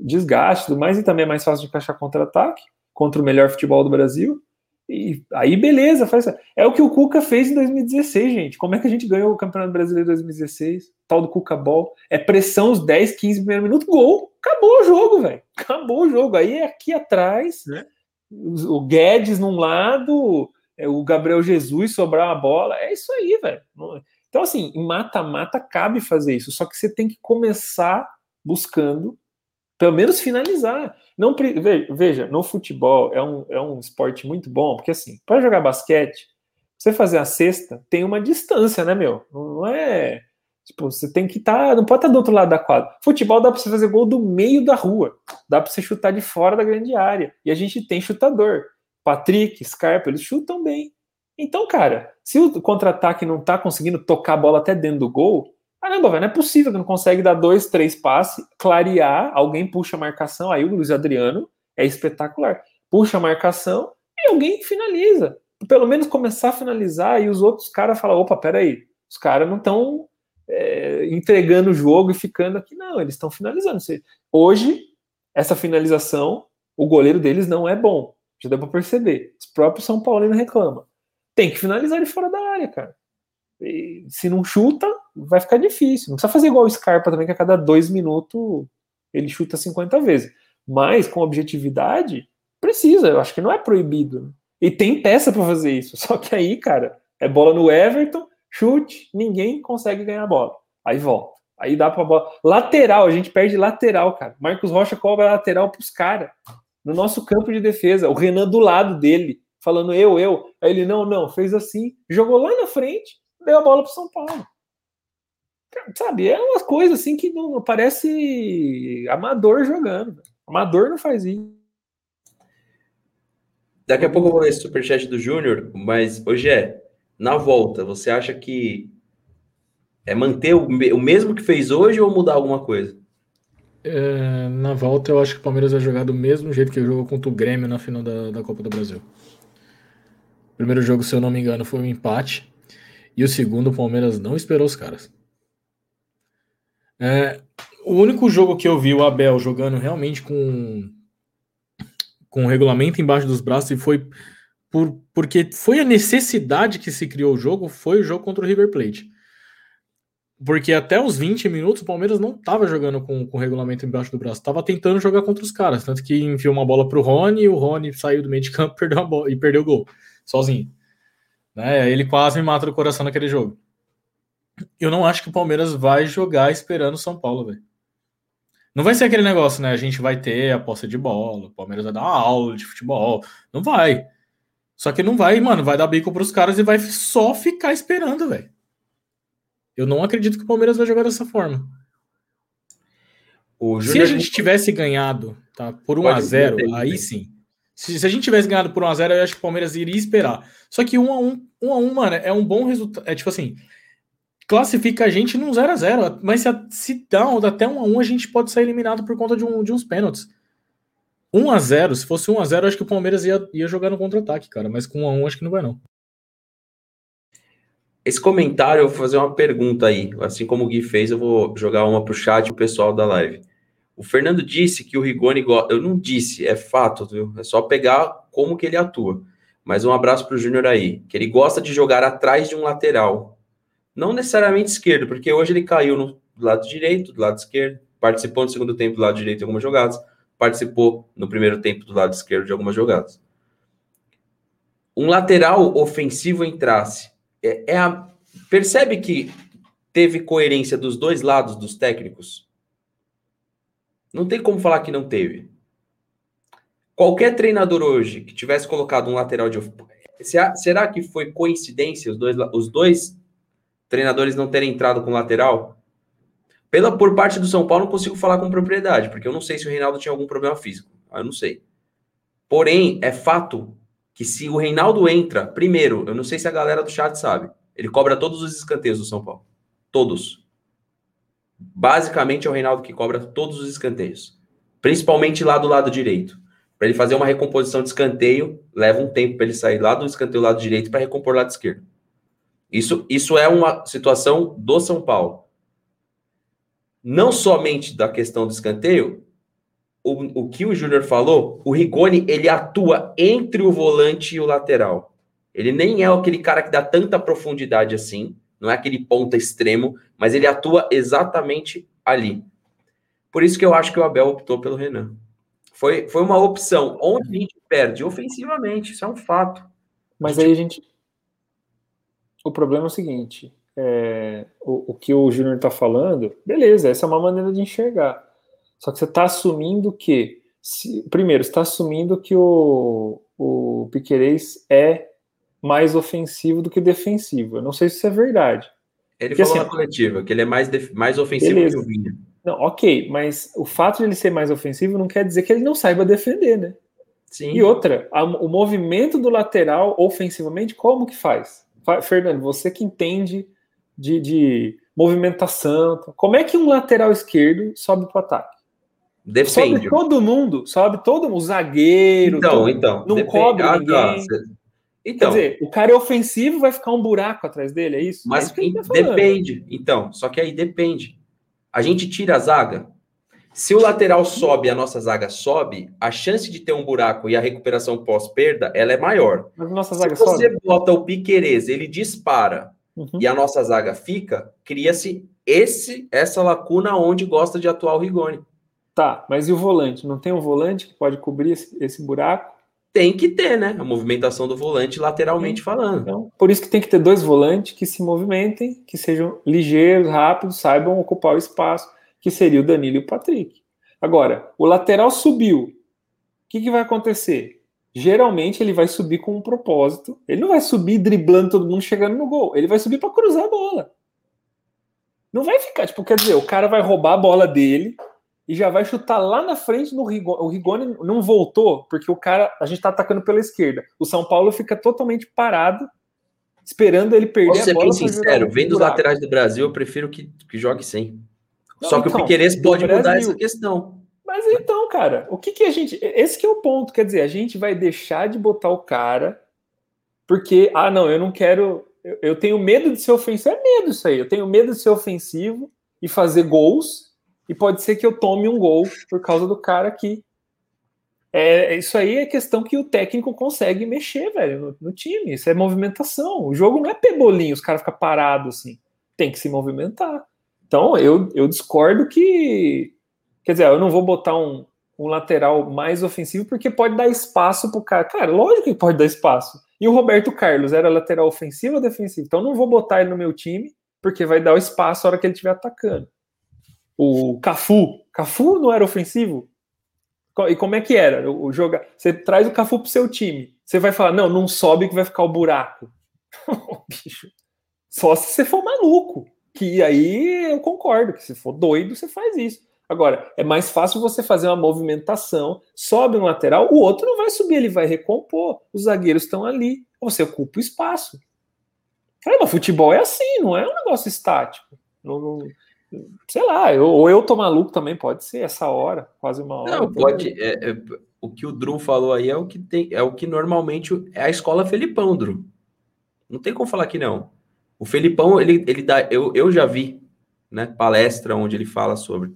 desgaste e tudo mais, e também é mais fácil de encaixar contra-ataque contra o melhor futebol do Brasil. E aí, beleza, faz. É o que o Cuca fez em 2016, gente. Como é que a gente ganhou o Campeonato Brasileiro em 2016? Tal do Cuca Ball. É pressão os 10, 15 primeiros minutos, gol. Acabou o jogo, velho. Acabou o jogo. Aí é aqui atrás, É. os- o Guedes num lado, é, o Gabriel Jesus sobrar uma bola. É isso aí, velho. Então, assim, mata-mata cabe fazer isso. Só que você tem que começar buscando, pelo menos finalizar. Não, veja, no futebol é um, é um esporte muito bom, porque assim, para jogar basquete, você fazer a cesta tem uma distância, né, meu? Não é. Tipo, você tem que estar. não pode estar do outro lado da quadra. Futebol dá para você fazer gol do meio da rua. Dá para você chutar de fora da grande área. E a gente tem chutador. Patrick, Scarpa, eles chutam bem. Então, cara, se o contra-ataque não tá conseguindo tocar a bola até dentro do gol, caramba, velho, não é possível que não consegue dar dois, três passes, clarear, alguém puxa a marcação, aí o Luiz Adriano é espetacular. Puxa a marcação e alguém finaliza. Pelo menos começar a finalizar e os outros caras falam, opa, peraí, os caras não estão entregando o jogo e ficando aqui, não, eles estão finalizando. Hoje, essa finalização, o goleiro deles não é bom. Já deu para perceber. Os próprios São Paulinos reclamam. Tem que finalizar de fora da área, cara. E se não chuta, vai ficar difícil. Não precisa fazer igual o Scarpa também, que a cada dois minutos ele chuta 50 vezes. Mas com objetividade, precisa. Eu acho que não é proibido. E tem peça para fazer isso. Só que aí, cara, é bola no Everton, chute, ninguém consegue ganhar a bola. Aí volta. Aí dá pra bola. Lateral, a gente perde lateral, cara. Marcos Rocha cobra lateral pros caras. No nosso campo de defesa. O Renan do lado dele, falando eu, eu. Aí ele, não, não, fez assim. Jogou lá na frente, deu a bola pro São Paulo. Sabe, é umas coisas assim que não, parece amador jogando. Amador não faz isso. Daqui a pouco eu vou ler esse superchat do Júnior, mas hoje é na volta, você acha que é manter o, o mesmo que fez hoje ou mudar alguma coisa? É, na volta, eu acho que o Palmeiras vai jogar do mesmo jeito que jogou contra o Grêmio na final da, da Copa do Brasil. O primeiro jogo, se eu não me engano, foi um empate. E o segundo, o Palmeiras não esperou os caras. É, o único jogo que eu vi o Abel jogando realmente com, com o regulamento embaixo dos braços e foi por, porque foi a necessidade que se criou o jogo, foi o jogo contra o River Plate. Porque até os 20 minutos o Palmeiras não estava jogando com, com o regulamento embaixo do braço, estava tentando jogar contra os caras. Tanto que enviou uma bola para o Rony, e o Rony saiu do meio de campo perdeu a bola, e perdeu o gol, sozinho. Né? Ele quase me mata do coração naquele jogo. Eu não acho que o Palmeiras vai jogar esperando o São Paulo, velho. Não vai ser aquele negócio, né? A gente vai ter a posse de bola, o Palmeiras vai dar uma aula de futebol. Não vai. Só que não vai, mano, vai dar bico pros caras e vai só ficar esperando, velho. Eu não acredito que o Palmeiras vai jogar dessa forma. Se a gente tivesse ganhado tá, por 1 a 0 aí sim. Se, se, a gente tivesse ganhado por 1 a 0 eu acho que o Palmeiras iria esperar. Só que 1 a 1 1 a 1 mano, é um bom resultado. É tipo assim, classifica a gente num 0 a 0 Mas se, se dá até 1 a 1 a gente pode sair eliminado por conta de, um, de uns pênaltis. 1 a 0 se fosse 1 a 0 acho que o Palmeiras ia, ia jogar no contra-ataque, cara. Mas com 1 a 1 acho que não vai, não. Esse comentário, eu vou fazer uma pergunta aí. Assim como o Gui fez, eu vou jogar uma pro chat o pessoal da live. O Fernando disse que o Rigoni gosta. Eu não disse, é fato, viu? É só pegar como que ele atua. Mas um abraço pro Júnior aí, que ele gosta de jogar atrás de um lateral. Não necessariamente esquerdo, porque hoje ele caiu no lado direito, do lado esquerdo, participou no segundo tempo do lado direito de algumas jogadas, participou no primeiro tempo do lado esquerdo de algumas jogadas. Um lateral ofensivo entrasse. É, é a, percebe que teve coerência dos dois lados dos técnicos? Não tem como falar que não teve. Qualquer treinador hoje que tivesse colocado um lateral de. Será que foi coincidência os dois, os dois treinadores não terem entrado com lateral. Pela, por parte do São Paulo, não consigo falar com propriedade, porque eu não sei se o Reinaldo tinha algum problema físico. Eu não sei. Porém, é fato que se o Reinaldo entra, primeiro, eu não sei se a galera do chat sabe, ele cobra todos os escanteios do São Paulo. Todos. Basicamente é o Reinaldo que cobra todos os escanteios. Principalmente lá do lado direito. Para ele fazer uma recomposição de escanteio, leva um tempo para ele sair lá do escanteio lado direito para recompor lado esquerdo. Isso, isso é uma situação do São Paulo. Não somente da questão do escanteio, o, o que o Júnior falou, o Rigoni ele atua entre o volante e o lateral. Ele nem é aquele cara que dá tanta profundidade assim, não é aquele ponta extremo, mas ele atua exatamente ali. Por isso que eu acho que o Abel optou pelo Renan. Foi, foi uma opção. Onde a gente perde ofensivamente, isso é um fato. Mas aí a gente, o problema é o seguinte: é, o, o, que o Júnior está falando, beleza, essa é uma maneira de enxergar. Só que você está assumindo que, se, primeiro, está assumindo que o, o Piquerez é mais ofensivo do que defensivo. Eu não sei se isso é verdade. Ele Porque, falou assim, na coletiva que ele é mais, mais ofensivo beleza. que o Vinha. Não, ok, mas o fato de ele ser mais ofensivo não quer dizer que ele não saiba defender, né? Sim. E outra, a, o movimento do lateral ofensivamente, como que faz? Fernando, você que entende de, de movimentação, como é que um lateral esquerdo sobe para o ataque? Sobe todo mundo, sobe todo mundo, o zagueiro, então, todo, então, não depende. cobre ah, tá. ninguém. Então, Quer dizer, o cara é ofensivo, vai ficar um buraco atrás dele, é isso? Mas é isso tá depende. Então, só que aí depende. A gente tira a zaga. Se o lateral sobe, a nossa zaga sobe, a chance de ter um buraco e a recuperação pós-perda, ela é maior. Mas nossa zaga Se você sobe. bota o Piquerez, ele dispara uhum. e a nossa zaga fica, cria-se esse essa lacuna onde gosta de atuar o Rigoni. Tá, mas e o volante? Não tem um volante que pode cobrir esse, esse buraco? Tem que ter, né? A movimentação do volante lateralmente Sim. falando. Então, por isso que tem que ter dois volantes que se movimentem, que sejam ligeiros, rápidos, saibam ocupar o espaço que seria o Danilo e o Patrick. Agora, o lateral subiu. O que, que vai acontecer? Geralmente ele vai subir com um propósito. Ele não vai subir driblando todo mundo chegando no gol. Ele vai subir para cruzar a bola. Não vai ficar, tipo, quer dizer, o cara vai roubar a bola dele e já vai chutar lá na frente no Rigoni. O Rigoni não voltou, porque o cara, a gente tá atacando pela esquerda. O São Paulo fica totalmente parado, esperando ele perder Posso a bola. Ser bem sincero, vendo os laterais do Brasil, eu prefiro que, que jogue sem. Só que então, o Piqueires pode mudar essa questão. Mas então, cara, o que, que a gente. Esse que é o ponto. Quer dizer, a gente vai deixar de botar o cara porque, ah, não, eu não quero. Eu, eu tenho medo de ser ofensivo. É medo isso aí. Eu tenho medo de ser ofensivo e fazer gols. E pode ser que eu tome um gol por causa do cara aqui. É, isso aí é questão que o técnico consegue mexer, velho, no, no time. Isso é movimentação. O jogo não é pebolinho, os caras ficam parados assim. Tem que se movimentar. Então, eu, eu discordo que. Quer dizer, eu não vou botar um, um lateral mais ofensivo porque pode dar espaço para o cara. Cara, lógico que pode dar espaço. E o Roberto Carlos era lateral ofensivo ou defensivo? Então, não vou botar ele no meu time porque vai dar o espaço a hora que ele estiver atacando. O Cafu, Cafu não era ofensivo? E como é que era o jogar? Você traz o Cafu pro seu time, você vai falar, não, não sobe que vai ficar o buraco. Bicho, só se você for maluco, que aí eu concordo, que se for doido, você faz isso. Agora, é mais fácil você fazer uma movimentação, sobe um lateral, o outro não vai subir, ele vai recompor. Os zagueiros estão ali, você ocupa o espaço. Caramba, futebol é assim, não é um negócio estático. Não, não, sei lá, eu, ou eu tô maluco também, pode ser essa hora, quase uma hora. Não, pode. É, é, o que o Drew falou aí é o que tem, é o que normalmente é a escola Felipão, Drew. Não tem como falar que não. O Felipão, ele, ele dá. Eu, eu já vi, né, palestra onde ele fala sobre.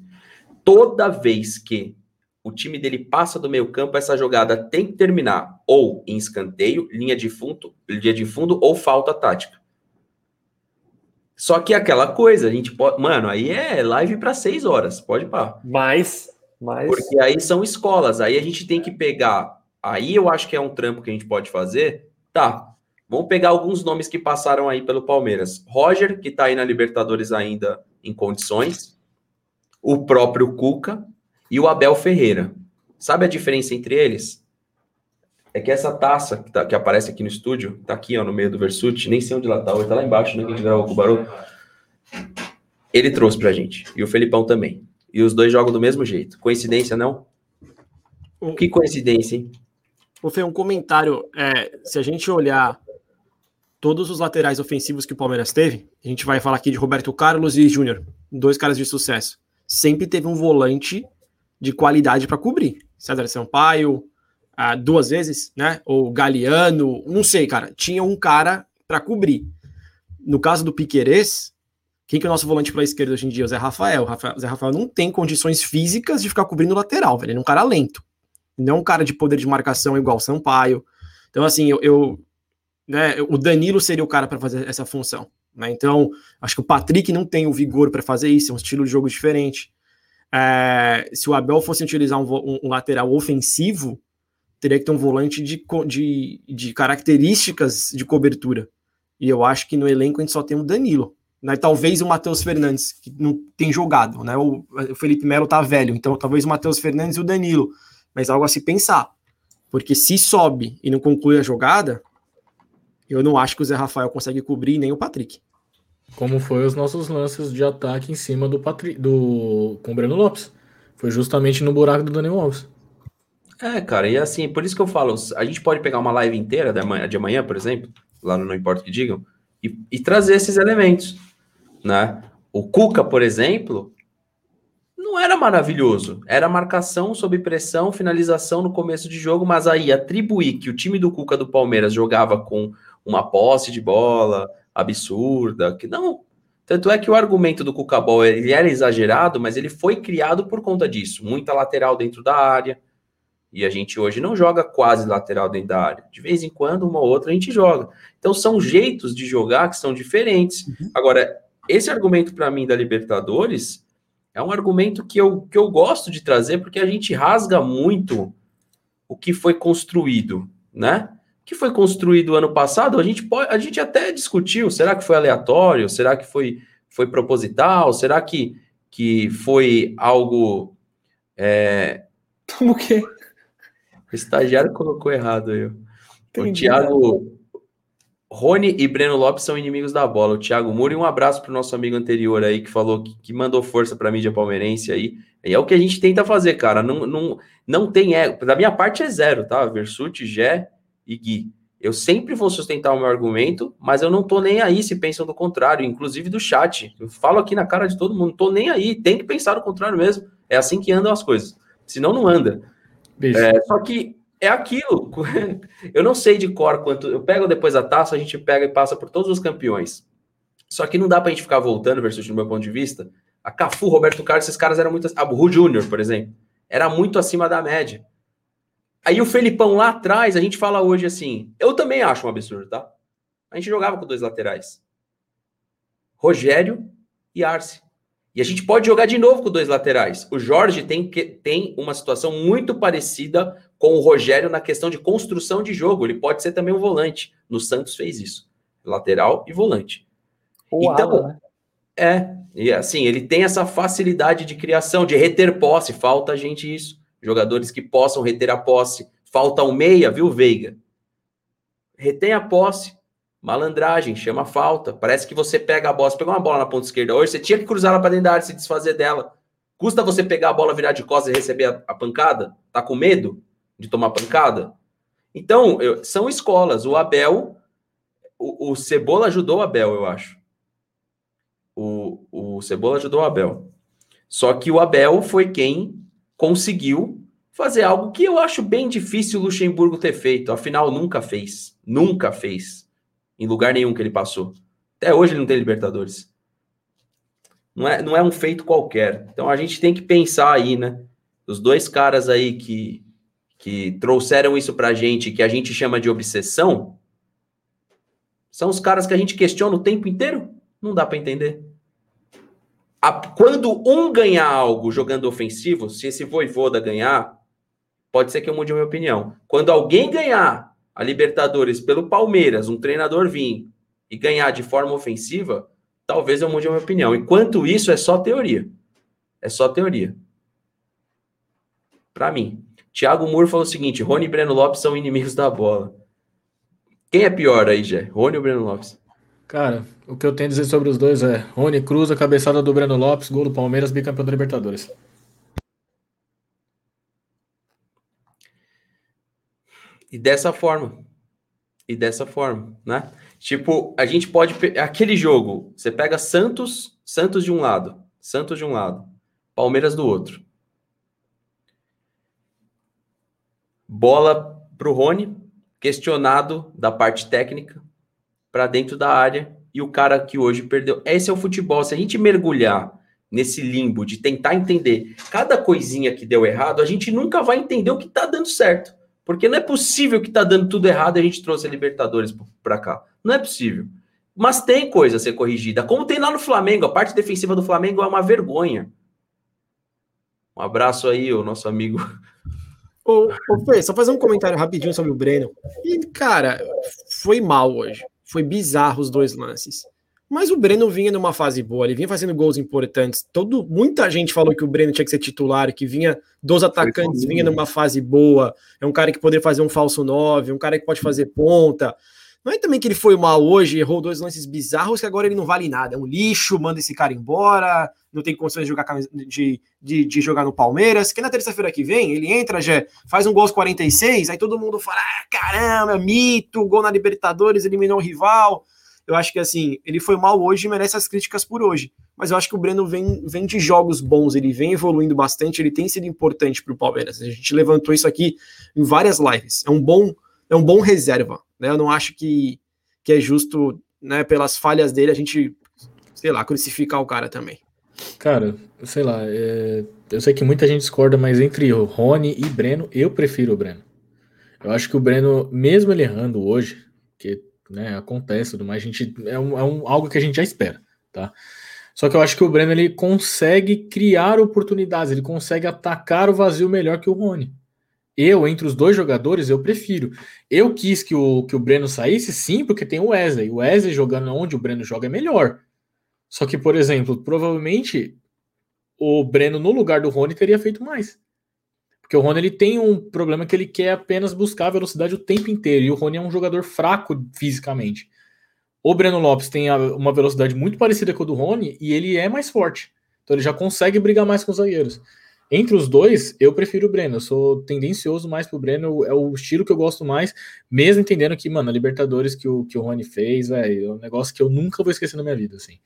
Toda vez que o time dele passa do meio campo, essa jogada tem que terminar ou em escanteio, linha de fundo, linha de fundo ou falta tática. Só que aquela coisa, a gente pode. Mano, aí é live para seis horas, pode pá. Mas, mas. Porque aí são escolas, aí a gente tem que pegar. Aí eu acho que é um trampo que a gente pode fazer. Tá. Vamos pegar alguns nomes que passaram aí pelo Palmeiras. Roger, que tá aí na Libertadores ainda em condições. O próprio Cuca e o Abel Ferreira. Sabe a diferença entre eles? é que essa taça que, tá, que, aparece aqui no estúdio, tá aqui ó, no meio do Versuti, nem sei onde ela tá, hoje tá lá embaixo, né, que gravou com o Barulho. Ele trouxe pra gente, e o Felipão também. E os dois jogam do mesmo jeito. Coincidência, não? O... Que coincidência, hein? Fazer um comentário. É, se a gente olhar todos os laterais ofensivos que o Palmeiras teve, a gente vai falar aqui de Roberto Carlos e Júnior, dois caras de sucesso. Sempre teve um volante de qualidade para cobrir. César Sampaio, ah, duas vezes, né? Ou Galeano, não sei, cara. Tinha um cara para cobrir. No caso do Piquerez, quem que é o nosso volante para esquerda hoje em dia? O Zé Rafael. O Zé Rafael não tem condições físicas de ficar cobrindo lateral, velho. Ele é um cara lento. Não é um cara de poder de marcação igual o Sampaio. Então, assim, eu, eu né, o Danilo seria o cara para fazer essa função. Né? Então, acho que o Patrick não tem o vigor para fazer isso, é um estilo de jogo diferente. É, se o Abel fosse utilizar um, um, lateral ofensivo, teria que ter um volante de, de, de características de cobertura. E eu acho que no elenco a gente só tem o Danilo. Né? Talvez o Matheus Fernandes, que não tem jogado, né? O, o Felipe Melo tá velho, então talvez o Matheus Fernandes e o Danilo. Mas algo a se pensar. Porque se sobe e não conclui a jogada, eu não acho que o Zé Rafael consegue cobrir nem o Patrick. Como foi os nossos lances de ataque em cima do Patrick, do com o Breno Lopes. Foi justamente no buraco do Daniel Alves. É, cara, e assim, por isso que eu falo, a gente pode pegar uma live inteira de amanhã, de amanhã por exemplo, lá no Não Importa o que digam, e, e trazer esses elementos, né? O Cuca, por exemplo, não era maravilhoso. Era marcação sob pressão, finalização no começo de jogo, mas aí atribuir que o time do Cuca do Palmeiras jogava com uma posse de bola absurda, que não. Tanto é que o argumento do Cuca Ball ele era exagerado, mas ele foi criado por conta disso. Muita lateral dentro da área, e a gente hoje não joga quase lateral dentro da área. De vez em quando, uma ou outra, a gente joga. Então, são jeitos de jogar que são diferentes. Uhum. Agora, esse argumento para mim da Libertadores é um argumento que eu, que eu gosto de trazer, porque a gente rasga muito o que foi construído, né? Que foi construído ano passado, a gente pode, a gente até discutiu, será que foi aleatório? Será que foi, foi proposital? Será que, que foi algo é... Como que? O estagiário colocou errado aí. O Thiago. Rony e Breno Lopes são inimigos da bola. O Thiago Muri, um abraço para o nosso amigo anterior aí que falou que, que mandou força para a mídia palmeirense aí. E é o que a gente tenta fazer, cara. Não, não, não tem ego. Da minha parte é zero, tá? Versuti, Gé e Gui. Eu sempre vou sustentar o meu argumento, mas eu não tô nem aí se pensam do contrário, inclusive do chat. Eu falo aqui na cara de todo mundo, tô nem aí, tem que pensar do contrário mesmo. É assim que andam as coisas. Senão não anda. É, só que é aquilo. Eu não sei de cor quanto. Eu pego depois a taça, a gente pega e passa por todos os campeões. Só que não dá pra gente ficar voltando, versus no meu ponto de vista. A Cafu, Roberto Carlos, esses caras eram muito. A Burru Júnior, por exemplo, era muito acima da média. Aí o Felipão lá atrás, a gente fala hoje assim. Eu também acho um absurdo, tá? A gente jogava com dois laterais: Rogério e Arce. E a gente pode jogar de novo com dois laterais. O Jorge tem, que, tem uma situação muito parecida com o Rogério na questão de construção de jogo. Ele pode ser também um volante. No Santos fez isso. Lateral e volante. Ou então, né? É, e assim, ele tem essa facilidade de criação, de reter posse. Falta a gente isso. Jogadores que possam reter a posse. Falta um meia, viu, Veiga? Retém a posse. Malandragem, chama falta. Parece que você pega a bola, você pegou uma bola na ponta esquerda hoje, você tinha que cruzar ela para dentro da área se desfazer dela. Custa você pegar a bola, virar de costas e receber a, a pancada? Tá com medo de tomar pancada? Então, eu, são escolas. O Abel, o, o Cebola ajudou o Abel, eu acho o, o Cebola ajudou o Abel. Só que o Abel foi quem conseguiu fazer algo que eu acho bem difícil o Luxemburgo ter feito. Afinal, nunca fez. Nunca fez. Em lugar nenhum que ele passou. Até hoje ele não tem Libertadores. Não é, não é um feito qualquer. Então a gente tem que pensar aí, né? Os dois caras aí que, que trouxeram isso pra gente, que a gente chama de obsessão, são os caras que a gente questiona o tempo inteiro. Não dá para entender. A, quando um ganhar algo jogando ofensivo, se esse Voivoda ganhar, pode ser que eu mude a minha opinião. Quando alguém ganhar a Libertadores pelo Palmeiras, um treinador vir e ganhar de forma ofensiva, talvez eu mude a minha opinião. Enquanto isso, é só teoria. É só teoria. Para mim. Thiago Moore falou o seguinte: Rony e Breno Lopes são inimigos da bola. Quem é pior aí, Jé? Rony ou Breno Lopes? Cara, o que eu tenho a dizer sobre os dois é Rony Cruz, a cabeçada do Breno Lopes, gol do Palmeiras, bicampeão da Libertadores. E dessa forma. E dessa forma, né? Tipo, a gente pode. Aquele jogo, você pega Santos, Santos de um lado, Santos de um lado, Palmeiras do outro. Bola pro Rony, questionado da parte técnica, para dentro da área e o cara que hoje perdeu. Esse é o futebol. Se a gente mergulhar nesse limbo de tentar entender cada coisinha que deu errado, a gente nunca vai entender o que está dando certo. Porque não é possível que está dando tudo errado e a gente trouxe a Libertadores para cá. Não é possível. Mas tem coisa a ser corrigida. Como tem lá no Flamengo. A parte defensiva do Flamengo é uma vergonha. Um abraço aí, o nosso amigo. Ô, ô Fê, só fazer um comentário rapidinho sobre o Breno. E, cara, foi mal hoje. Foi bizarro os dois lances. Mas o Breno vinha numa fase boa, ele vinha fazendo gols importantes. Todo, muita gente falou que o Breno tinha que ser titular, que vinha dos atacantes, vinha numa fase boa. É um cara que poderia fazer um falso 9, um cara que pode fazer ponta. Não é também que ele foi mal hoje, errou dois lances bizarros, que agora ele não vale nada. É um lixo, manda esse cara embora, não tem condições de jogar, de, de, de jogar no Palmeiras. Que na terça-feira que vem, ele entra, já faz um gol aos 46, aí todo mundo fala: ah, caramba, mito, gol na Libertadores, eliminou o rival. Eu acho que assim, ele foi mal hoje e merece as críticas por hoje. Mas eu acho que o Breno vem, vem de jogos bons, ele vem evoluindo bastante, ele tem sido importante para o Palmeiras. A gente levantou isso aqui em várias lives. É um bom, é um bom reserva né? Eu não acho que, que é justo, né, pelas falhas dele, a gente, sei lá, crucificar o cara também. Cara, sei lá, é... eu sei que muita gente discorda, mas entre Rony e Breno, eu prefiro o Breno. Eu acho que o Breno, mesmo ele errando hoje, que né, acontece tudo mais, a gente, é, um, é um, algo que a gente já espera, tá? Só que eu acho que o Breno ele consegue criar oportunidades, ele consegue atacar o vazio melhor que o Rony. Eu, entre os dois jogadores, eu prefiro. Eu quis que o, que o Breno saísse, sim, porque tem o Wesley. O Wesley jogando onde o Breno joga é melhor. Só que, por exemplo, provavelmente o Breno, no lugar do Rony, teria feito mais. Porque o Rony ele tem um problema que ele quer apenas buscar velocidade o tempo inteiro. E o Rony é um jogador fraco fisicamente. O Breno Lopes tem uma velocidade muito parecida com a do Rony e ele é mais forte. Então ele já consegue brigar mais com os zagueiros. Entre os dois, eu prefiro o Breno. Eu sou tendencioso mais pro Breno, é o estilo que eu gosto mais, mesmo entendendo que, mano, a Libertadores que o, que o Rony fez, velho, é um negócio que eu nunca vou esquecer na minha vida, assim.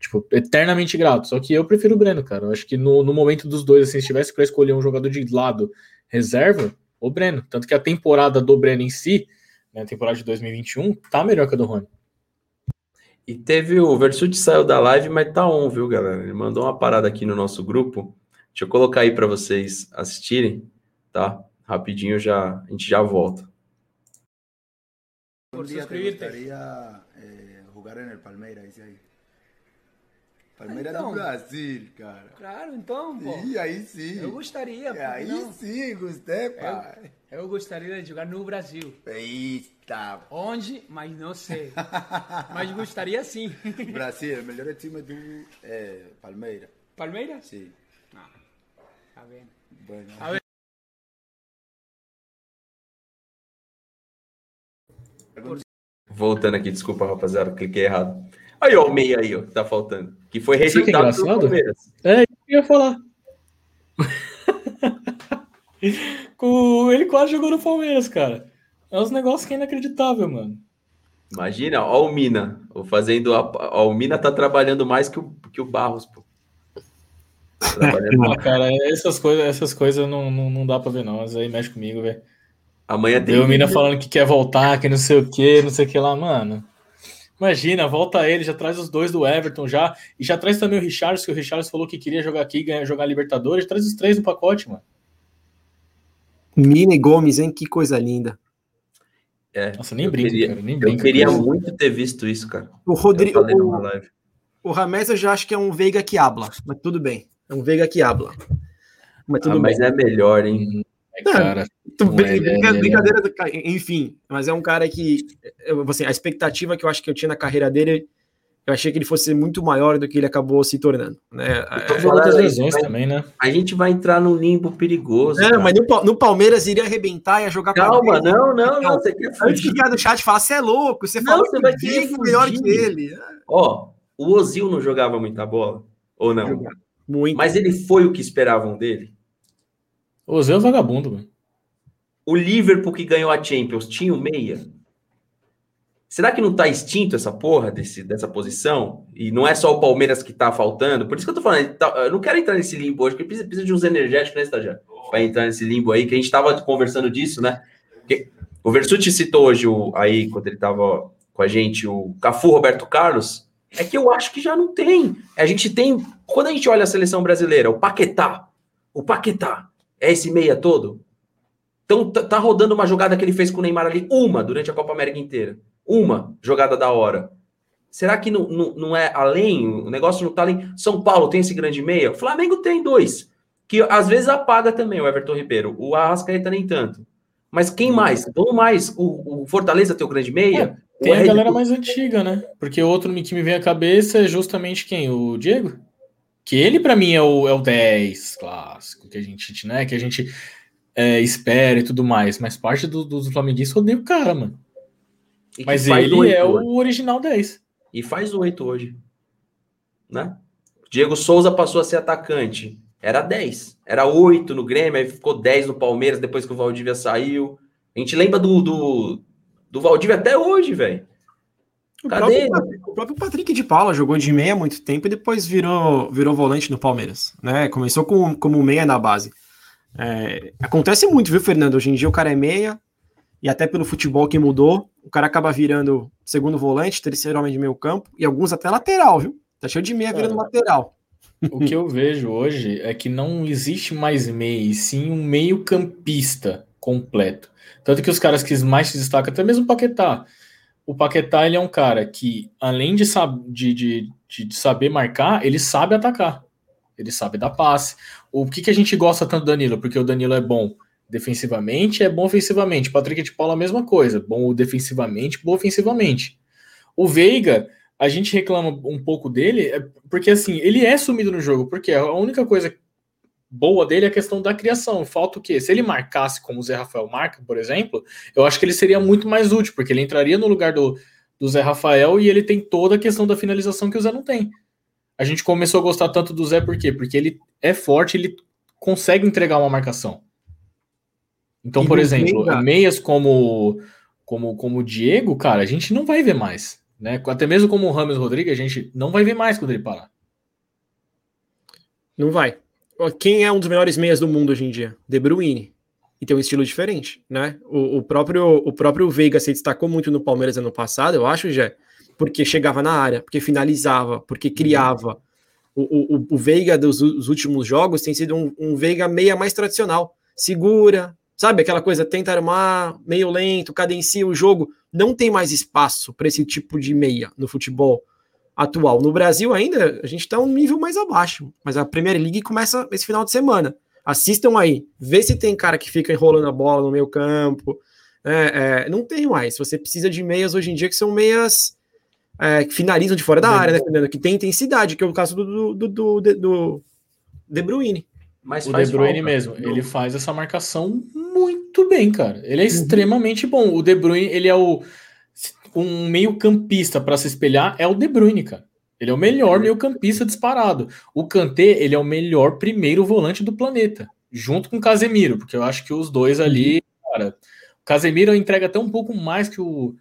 Tipo, eternamente grato. Só que eu prefiro o Breno, cara. Eu acho que no, no momento dos dois, assim, se tivesse para escolher um jogador de lado reserva, o Breno. Tanto que a temporada do Breno em si, né, a temporada de 2021, tá melhor que a do Rony. E teve o Versuti saiu da live, mas tá on, viu, galera? Ele mandou uma parada aqui no nosso grupo. Deixa eu colocar aí para vocês assistirem, tá? Rapidinho já a gente já volta. Un día te gustaría eh, jugar en el Palmeiras, dice ahí. Palmeiras Então. do Brasil, cara. Claro, então, pô. E aí sim. Eu gostaria, É, que aí não? sim, gostei, pai. Eu gostaria de jogar no Brasil. Eita. Onde? Mas não sei. Mas gostaria sim. Brasil, o melhor time do é, Palmeiras. Palmeiras? Sim. Tá vendo? Bueno. A ver. Voltando aqui, desculpa, rapaziada, cliquei errado. Aí, ó, o meia aí, ó, que tá faltando. Que foi Sabe o que é rejeitado pelo? Palmeiras. É, eu ia falar. Ele quase jogou no Palmeiras, cara. É uns negócios que é inacreditável, mano. Imagina, ó o Mina. O fazendo a, ó, o Mina tá trabalhando mais que o, que o Barros, pô. Ah, cara, essas coisas, essas coisas não, não, não dá pra ver, não. Mas aí mexe comigo, velho. Amanhã tem. O Mina falando que quer voltar, que não sei o que, não sei o que lá, mano. Imagina, volta ele, já traz os dois do Everton já. E já traz também o Richards, que o Richards falou que queria jogar aqui, ganhar, jogar Libertadores. Traz os três no pacote, mano. Mina e Gomes, hein? Que coisa linda. É, Nossa, nem eu brinca, queria- cara. Nem Eu brinca. queria cara. muito ter visto isso, cara. O Eu Rodrigo. O, live. o Rames eu já acho que é um Veiga que habla, mas tudo bem. É um Veiga que habla. Mas tudo Ah, mas bem. é melhor, hein? É, cara. Tu- não é, ele é- brincadeira, do ca- enfim, mas é um cara que, assim, a expectativa que eu acho que eu tinha na carreira dele, eu achei que ele fosse muito maior do que ele acabou se tornando, né? Gente lesões vai- também, né? A gente vai entrar num limbo perigoso. É, cara. mas no, no Palmeiras iria arrebentar, ia jogar Calma, não, não, não. Você quer Antes que fugir. o cara do chat falar, você é louco, você Não, você que vai querer melhor que ele. Ó, o Ozil não jogava muita bola? Ou não? Muito. Mas ele foi o que esperavam dele? O Zé é um vagabundo, mano. O Liverpool que ganhou a Champions tinha o meia? Será que não tá extinto essa porra desse, dessa posição? E não é só o Palmeiras que tá faltando? Por isso que eu tô falando, tá- eu não quero entrar nesse limbo hoje, porque precisa, precisa de uns energéticos, né, estagiário? Pra entrar nesse limbo aí, que a gente tava conversando disso, né? Porque o Versuti citou hoje, o, aí, quando ele tava com a gente, o Cafu Roberto Carlos, é que eu acho que já não tem. A gente tem, quando a gente olha a seleção brasileira, o Paquetá, o Paquetá, é esse meia todo? Então tá, tá rodando uma jogada que ele fez com o Neymar ali, uma durante a Copa América inteira. Uma jogada da hora. Será que não, não, não é além? O negócio não tá além. São Paulo tem esse grande meia? O Flamengo tem dois. Que às vezes apaga também o Everton Ribeiro. O Arrascaeta nem tanto. Mas quem mais? Vamos mais. O, o Fortaleza tem o grande meia? Tem O a galera mais antiga, né? Porque outro que me vem à cabeça é justamente quem? O Diego? Que ele, pra mim, é o, é o 10 clássico, que a gente, né? Que a gente é, espera e tudo mais. Mas parte do- dos flamenguistas odeia o cara, mano. e Mas ele é hoje. o original 10. E faz oito hoje. Né? Diego Souza passou a ser atacante. Era 10. Era 8 no Grêmio, aí ficou 10 no Palmeiras depois que o Valdívia saiu. A gente lembra do, do, do Valdívia até hoje, velho. O Cadê? próprio, o próprio Patrick de Paula jogou de meia há muito tempo e depois virou, virou volante no Palmeiras. Né? Começou com, como meia na base. É, acontece muito, viu, Fernando? Hoje em dia o cara é meia, e até pelo futebol que mudou, o cara acaba virando segundo volante, terceiro homem de meio campo, e alguns até lateral, viu? Tá cheio de meia virando lateral. O que eu vejo hoje é que não existe mais meio, e sim um meio campista completo. Tanto que os caras que mais se destacam, até mesmo o Paquetá. O Paquetá, ele é um cara que, além de, sab de, de, de- saber marcar, ele sabe atacar. Ele sabe dar passe. O que, que a gente gosta tanto do Danilo? Porque o Danilo é bom defensivamente, é bom ofensivamente. Patrick de Paula, a mesma coisa. Bom defensivamente, bom ofensivamente. O Veiga, a gente reclama um pouco dele, é porque assim, ele é sumido no jogo, porque a única coisa boa dele é a questão da criação. Falta o quê? Se ele marcasse como o Zé Rafael marca, por exemplo, eu acho que ele seria muito mais útil, porque ele entraria no lugar do, do Zé Rafael e ele tem toda a questão da finalização que o Zé não tem. A gente começou a gostar tanto do Zé por quê? Porque ele é forte, ele consegue entregar uma marcação. Então, E por exemplo, Veiga- meias como como como o Diego, cara, a gente não vai ver mais, né? Até mesmo como o Rames Rodrigues, a gente não vai ver mais quando ele parar. Não vai. Quem é um dos melhores meias do mundo hoje em dia? De Bruyne. E tem um estilo diferente, né? O, o próprio, o próprio Veiga se destacou muito no Palmeiras ano passado, eu acho, já, porque chegava na área, porque finalizava, porque criava. O, o, o Veiga dos, dos últimos jogos tem sido um, um Veiga meia mais tradicional. Segura, sabe? Aquela coisa, tenta armar, meio lento, cadencia o jogo. Não tem mais espaço para esse tipo de meia no futebol atual. No Brasil ainda, a gente está um nível mais abaixo, mas a Premier League começa esse final de semana. Assistam aí, vê se tem cara que fica enrolando a bola no meio campo. É, é, não tem mais. Você precisa de meias hoje em dia que são meias é, que finalizam de fora da área, né, Fernando? Que tem intensidade, que é o caso do, do, do, do, De Bruyne. Mas o De Bruyne mesmo, ele faz essa marcação muito bem, cara. Ele é uhum. extremamente bom. O De Bruyne, ele é o um meio-campista para se espelhar é o De Bruyne, cara. Ele é o melhor uhum. meio-campista disparado. O Kanté, ele é o melhor primeiro volante do planeta, junto com o Casemiro, porque eu acho que os dois ali, uhum. cara, o Casemiro entrega até um pouco mais que o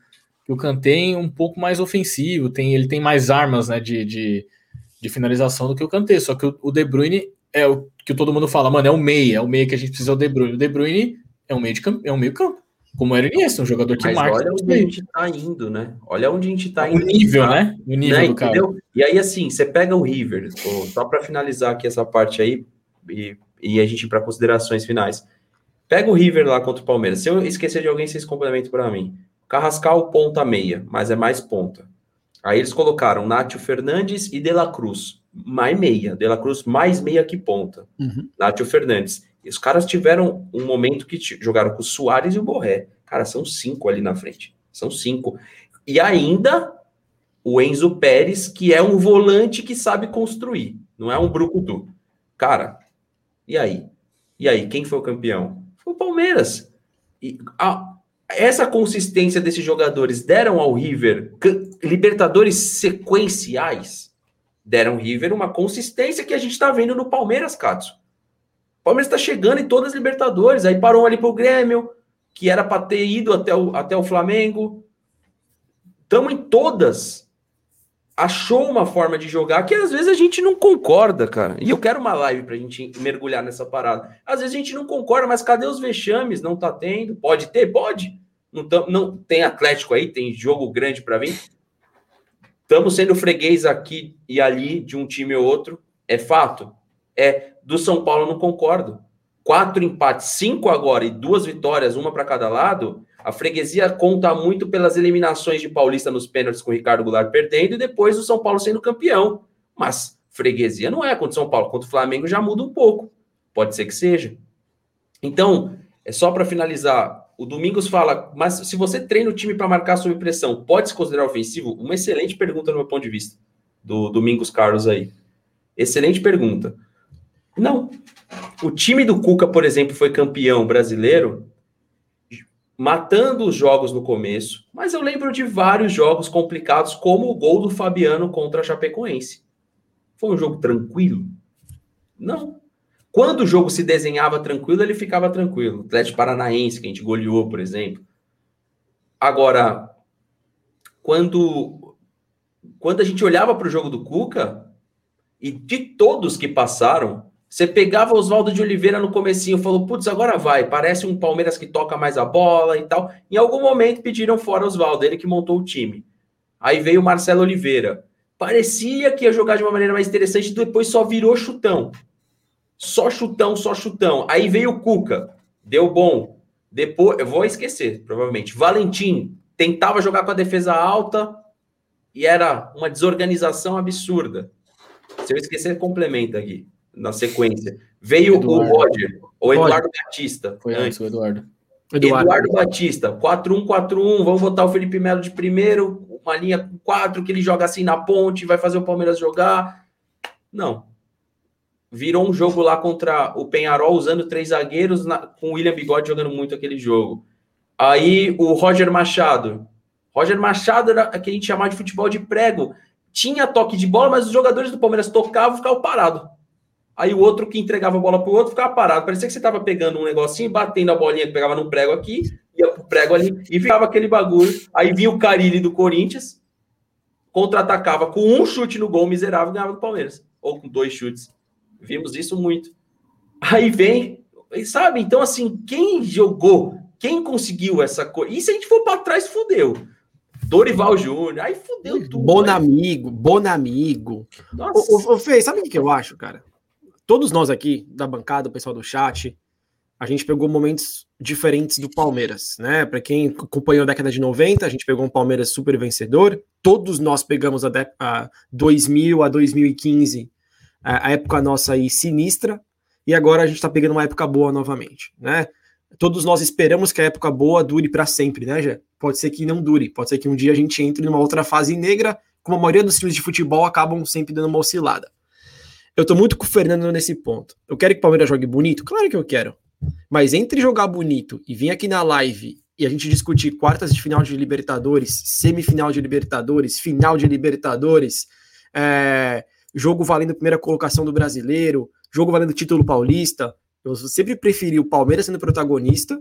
que o Kanté, um pouco mais ofensivo, tem ele tem mais armas, né, de, de, de finalização do que o Kanté, só que o, o De Bruyne é o que todo mundo fala, mano, é o meia, é o meia que a gente precisa do De Bruyne. O De Bruyne é um meio de campo, é um meio campo. Como era o Iniesta, um jogador que Mas marca. Olha onde a gente tá indo, né? Olha onde a gente tá indo. O nível, tá? né? O nível né? do cara. Entendeu? E aí, assim, você pega o River, só para finalizar aqui essa parte aí, e, e a gente ir para considerações finais. Pega o River lá contra o Palmeiras. Se eu esquecer de alguém, vocês complementam para mim. Carrascal, ponta meia, mas é mais ponta. Aí eles colocaram Nátio Fernandes e De La Cruz. Mais meia. De La Cruz mais meia que ponta. Uhum. Nátio Fernandes. Os caras tiveram um momento que jogaram com o Soares e o Borré. Cara, são cinco ali na frente. São cinco. E ainda o Enzo Pérez, que é um volante que sabe construir. Não é um brucutu. Cara, e aí? E aí, quem foi o campeão? Foi o Palmeiras. E a, essa consistência desses jogadores deram ao River Libertadores sequenciais. Deram ao River uma consistência que a gente está vendo no Palmeiras, Katsu. Palmeiras está chegando em todas as Libertadores, aí parou ali para o Grêmio, que era para ter ido até o, até o Flamengo. Estamos em todas. Achou uma forma de jogar que às vezes a gente não concorda, cara. E eu quero uma live para a gente mergulhar nessa parada. Às vezes a gente não concorda, mas cadê os vexames? Não tá tendo? Pode ter? Pode. Não, tam, não tem Atlético aí, tem jogo grande para vir. Estamos sendo freguês aqui e ali de um time ou outro. É fato? É. Do São Paulo, não concordo. Quatro empates, cinco agora e duas vitórias, uma para cada lado. A freguesia conta muito pelas eliminações de Paulista nos pênaltis com o Ricardo Goulart perdendo e depois o São Paulo sendo campeão. Mas freguesia não é contra o São Paulo, contra o Flamengo já muda um pouco. Pode ser que seja. Então, é só para finalizar. O Domingos fala, mas se você treina o time para marcar sob pressão, pode se considerar ofensivo? Uma excelente pergunta no meu ponto de vista, do Domingos Carlos aí. Excelente pergunta. Não. O time do Cuca, por exemplo, foi campeão brasileiro matando os jogos no começo, mas eu lembro de vários jogos complicados, como o gol do Fabiano contra a Chapecoense. Foi um jogo tranquilo? Não. Quando o jogo se desenhava tranquilo, ele ficava tranquilo. Atlético Paranaense, que a gente goleou, por exemplo. Agora, quando, quando a gente olhava para o jogo do Cuca, e de todos que passaram, você pegava Oswaldo de Oliveira no comecinho, falou, putz, agora vai, parece um Palmeiras que toca mais a bola e tal. Em algum momento pediram fora Oswaldo, ele que montou o time. Aí veio o Marcelo Oliveira. Parecia que ia jogar de uma maneira mais interessante, depois só virou chutão. Só chutão, só chutão. Aí veio o Cuca, deu bom. Depois, eu vou esquecer, provavelmente. Valentim tentava jogar com a defesa alta e era uma desorganização absurda. Se eu esquecer, complementa aqui na sequência. Veio Eduardo. o Roger, o Eduardo Batista. Foi antes, o Eduardo. Eduardo, Eduardo Batista, 4-1-4-1, vamos botar o Felipe Melo de primeiro, uma linha com 4 que ele joga assim na ponte, vai fazer o Palmeiras jogar. Não. Virou um jogo lá contra o Penharol, usando três zagueiros, na, com o William Bigode jogando muito aquele jogo. Aí o Roger Machado. Roger Machado era o que a gente chamava de futebol de prego. Tinha toque de bola, mas os jogadores do Palmeiras tocavam e ficavam parados. Aí o outro que entregava a bola pro outro ficava parado. Parecia que você tava pegando um negocinho, batendo a bolinha que pegava no prego aqui, ia pro prego ali, e ficava aquele bagulho. Aí vinha o Carilli do Corinthians, contra-atacava com um chute no gol miserável, ganhava do Palmeiras. Ou com dois chutes. Vimos isso muito. Aí vem, sabe? Então, assim, quem jogou, quem conseguiu essa coisa. E se a gente for para trás, fudeu. Dorival Júnior, aí fudeu tudo. Bonamigo, Bonamigo. Nossa. Ô, ô, Fê, sabe o que eu acho, cara? Todos nós aqui da bancada, o pessoal do chat, a gente pegou momentos diferentes do Palmeiras, né? Para quem acompanhou a década de 90, a gente pegou um Palmeiras super vencedor. Todos nós pegamos a, a 2000 a 2015, a, a época nossa aí sinistra, e agora a gente está pegando uma época boa novamente, né? Todos nós esperamos que a época boa dure para sempre, né? Pode ser que não dure, pode ser que um dia a gente entre numa outra fase negra, como a maioria dos times de futebol acabam sempre dando uma oscilada. Eu tô muito com o Fernando nesse ponto. Eu quero que o Palmeiras jogue bonito? Claro que eu quero. Mas entre jogar bonito e vir aqui na live e a gente discutir quartas de final de Libertadores, semifinal de Libertadores, final de Libertadores, é, jogo valendo primeira colocação do brasileiro, jogo valendo título paulista, eu sempre preferi o Palmeiras sendo protagonista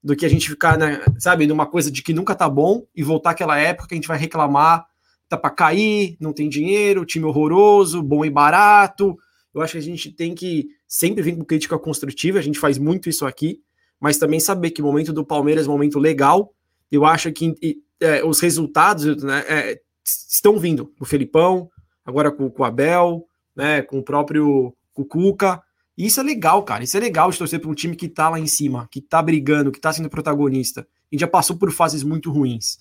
do que a gente ficar, né, sabe, numa coisa de que nunca tá bom e voltar aquela época que a gente vai reclamar, tá para cair, não tem dinheiro, time horroroso, bom e barato. Eu acho que a gente tem que sempre vir com crítica construtiva, a gente faz muito isso aqui, mas também saber que o momento do Palmeiras é um momento legal. Eu acho que é, os resultados né, é, estão vindo. O Felipão, agora com, com o Abel, né, com o próprio Cucuca. E isso é legal, cara. Isso é legal de torcer para um time que tá lá em cima, que tá brigando, que tá sendo protagonista. E já passou por fases muito ruins.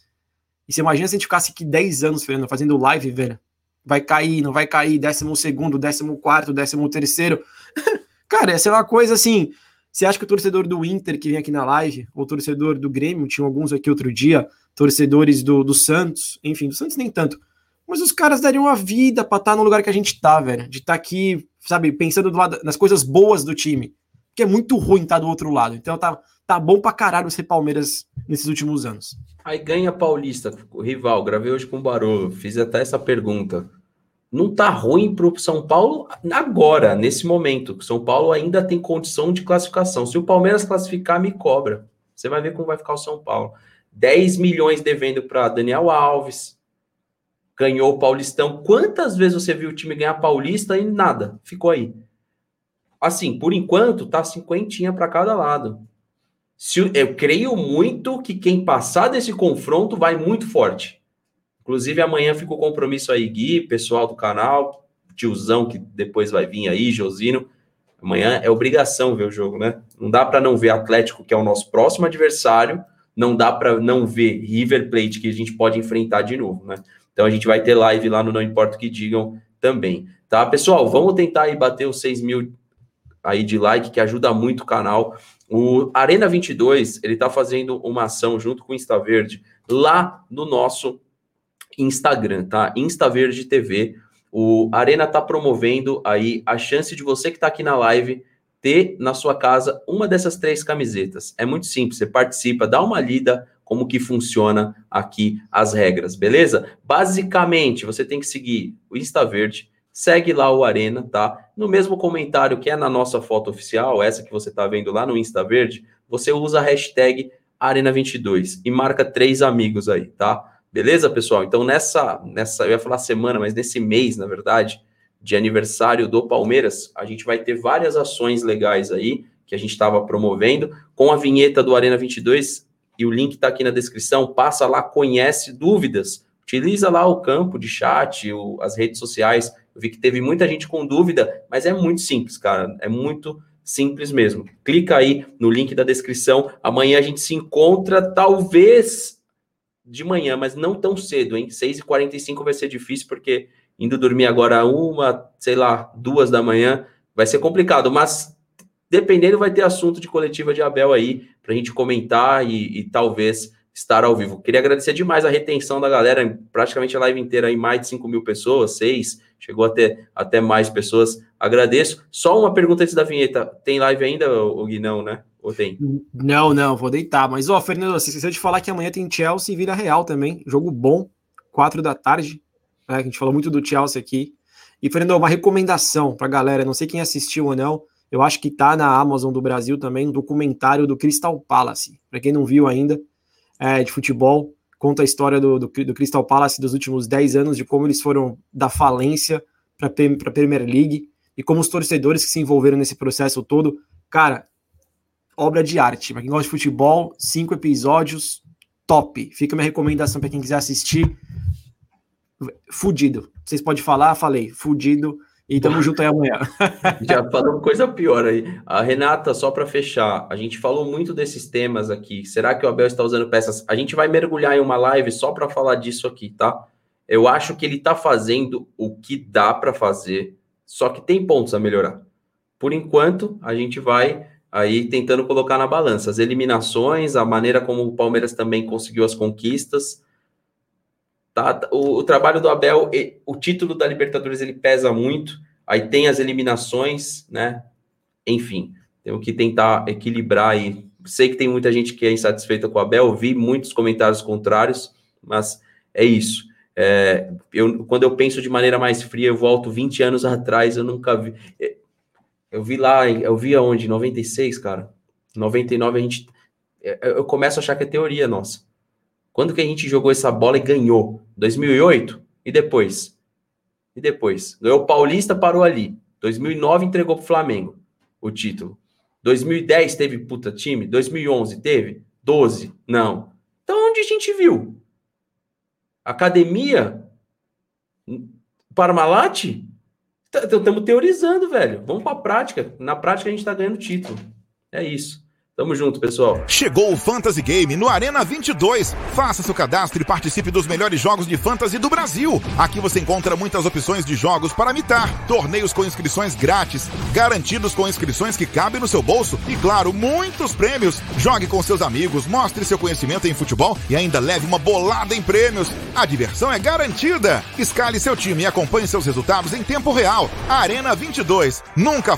E você imagina se a gente ficasse aqui 10 anos, Fernando, fazendo live, velho. Vai cair, não vai cair, décimo segundo, décimo quarto, décimo terceiro. cara, essa é uma coisa assim. Você acha que o torcedor do Inter que vem aqui na live, ou o torcedor do Grêmio, tinha alguns aqui outro dia, torcedores do, do Santos, enfim, do Santos nem tanto. Mas os caras dariam a vida pra estar tá no lugar que a gente tá, velho. De estar tá aqui sabe, pensando do lado, nas coisas boas do time. Porque é muito ruim estar tá do outro lado. Então tá, tá bom pra caralho ser Palmeiras nesses últimos anos. Aí ganha Paulista, o rival. Gravei hoje com o Barô, fiz até essa pergunta. Não tá ruim pro São Paulo agora, nesse momento. São Paulo ainda tem condição de classificação. Se o Palmeiras classificar, me cobra. Você vai ver como vai ficar o São Paulo. 10 milhões devendo para Daniel Alves, ganhou o Paulistão. Quantas vezes você viu o time ganhar Paulista e nada? Ficou aí. Assim, por enquanto, tá cinquentinha para cada lado. Se, eu creio muito que quem passar desse confronto vai muito forte. Inclusive, amanhã fica o compromisso aí, Gui, pessoal do canal, tiozão que depois vai vir aí, Josino. Amanhã é obrigação ver o jogo, né? Não dá para não ver Atlético, que é o nosso próximo adversário. Não dá para não ver River Plate, que a gente pode enfrentar de novo, né? Então a gente vai ter live lá no Não Importa o que digam também. Tá, pessoal? Vamos tentar aí bater os 6 mil aí de like, que ajuda muito o canal. O Arena 22, ele tá fazendo uma ação junto com o Insta Verde lá no nosso Instagram, tá? Insta Verde TV. O Arena tá promovendo aí a chance de você que tá aqui na live ter na sua casa uma dessas três camisetas. É muito simples, você participa, dá uma lida, como que funciona aqui as regras, beleza? Basicamente, você tem que seguir o Insta Verde, segue lá o Arena, tá? No mesmo comentário que é na nossa foto oficial, essa que você tá vendo lá no Insta Verde, você usa a hashtag Arena22 e marca três amigos aí, tá? Beleza, pessoal? Então, nessa, nessa, eu ia falar semana, mas nesse mês, na verdade, de aniversário do Palmeiras, a gente vai ter várias ações legais aí que a gente estava promovendo. Com a vinheta do Arena 22, e o link está aqui na descrição. Passa lá, conhece dúvidas. Utiliza lá o campo de chat, o, as redes sociais. Eu vi que teve muita gente com dúvida, mas é muito simples, cara. É muito simples mesmo. Clica aí no link da descrição. Amanhã a gente se encontra, talvez de manhã, mas não tão cedo, hein? 6h45 vai ser difícil, porque indo dormir agora uma, sei lá, duas da manhã, vai ser complicado, mas dependendo, vai ter assunto de coletiva de Abel aí para a gente comentar e, e, talvez estar ao vivo. Queria agradecer demais a retenção da galera, praticamente a live inteira aí, mais de 5 mil pessoas, seis, chegou até, até mais pessoas. Agradeço. Só uma pergunta antes da vinheta: tem live ainda, o Guinão, né? Ou tem? Não, não, vou deitar. Mas, ó, Fernando, você esqueceu de falar que amanhã tem Chelsea e Vira Real também. Jogo bom, 4 da tarde. Né? A gente falou muito do Chelsea aqui. E, Fernando, uma recomendação para a galera, não sei quem assistiu ou não. Eu acho que tá na Amazon do Brasil também um documentário do Crystal Palace. Para quem não viu ainda, é, de futebol, conta a história do, do, do, Crystal Palace dos últimos 10 anos, de como eles foram da falência para a Premier League e como os torcedores que se envolveram nesse processo todo. Cara, obra de arte. Para quem gosta de futebol, cinco episódios, top. Fica minha recomendação para quem quiser assistir. Fudido. Vocês podem falar, falei, fudido E tamo junto aí amanhã. Já falamos coisa pior aí. A Renata, só para fechar, a gente falou muito desses temas aqui. Será que o Abel está usando peças? A gente vai mergulhar em uma live só para falar disso aqui, tá? Eu acho que ele está fazendo o que dá para fazer, só que tem pontos a melhorar. Por enquanto, a gente vai aí tentando colocar na balança as eliminações, a maneira como o Palmeiras também conseguiu as conquistas. Tá, o, o trabalho do Abel, o título da Libertadores ele pesa muito. Aí tem as eliminações, né? Enfim, temos que tentar equilibrar aí. Sei que tem muita gente que é insatisfeita com o Abel, vi muitos comentários contrários, mas é isso. É, eu, quando eu penso de maneira mais fria, eu volto 20 anos atrás, eu nunca vi. Eu vi lá, eu vi aonde? 96, cara. 99 a gente. Eu começo a achar que é teoria nossa. Quando que a gente jogou essa bola e ganhou? 2008? E depois? E depois? Ganhou o Paulista, parou ali. 2009 entregou pro Flamengo o título. 2010 teve puta time? 2011 teve? 12? Não. Então onde a gente viu? Academia? Parmalat? Estamos tá, teorizando, velho. Vamos para a prática. Na prática a gente está ganhando título. É isso. Tamo junto, pessoal. Chegou o Fantasy Game no Arena 22. Faça seu cadastro e participe dos melhores jogos de fantasy do Brasil. Aqui você encontra muitas opções de jogos para mitar, torneios com inscrições grátis, garantidos com inscrições que cabem no seu bolso e, claro, muitos prêmios. Jogue com seus amigos, mostre seu conhecimento em futebol e ainda leve uma bolada em prêmios. A diversão é garantida. Escale seu time e acompanhe seus resultados em tempo real. Arena 22. Nunca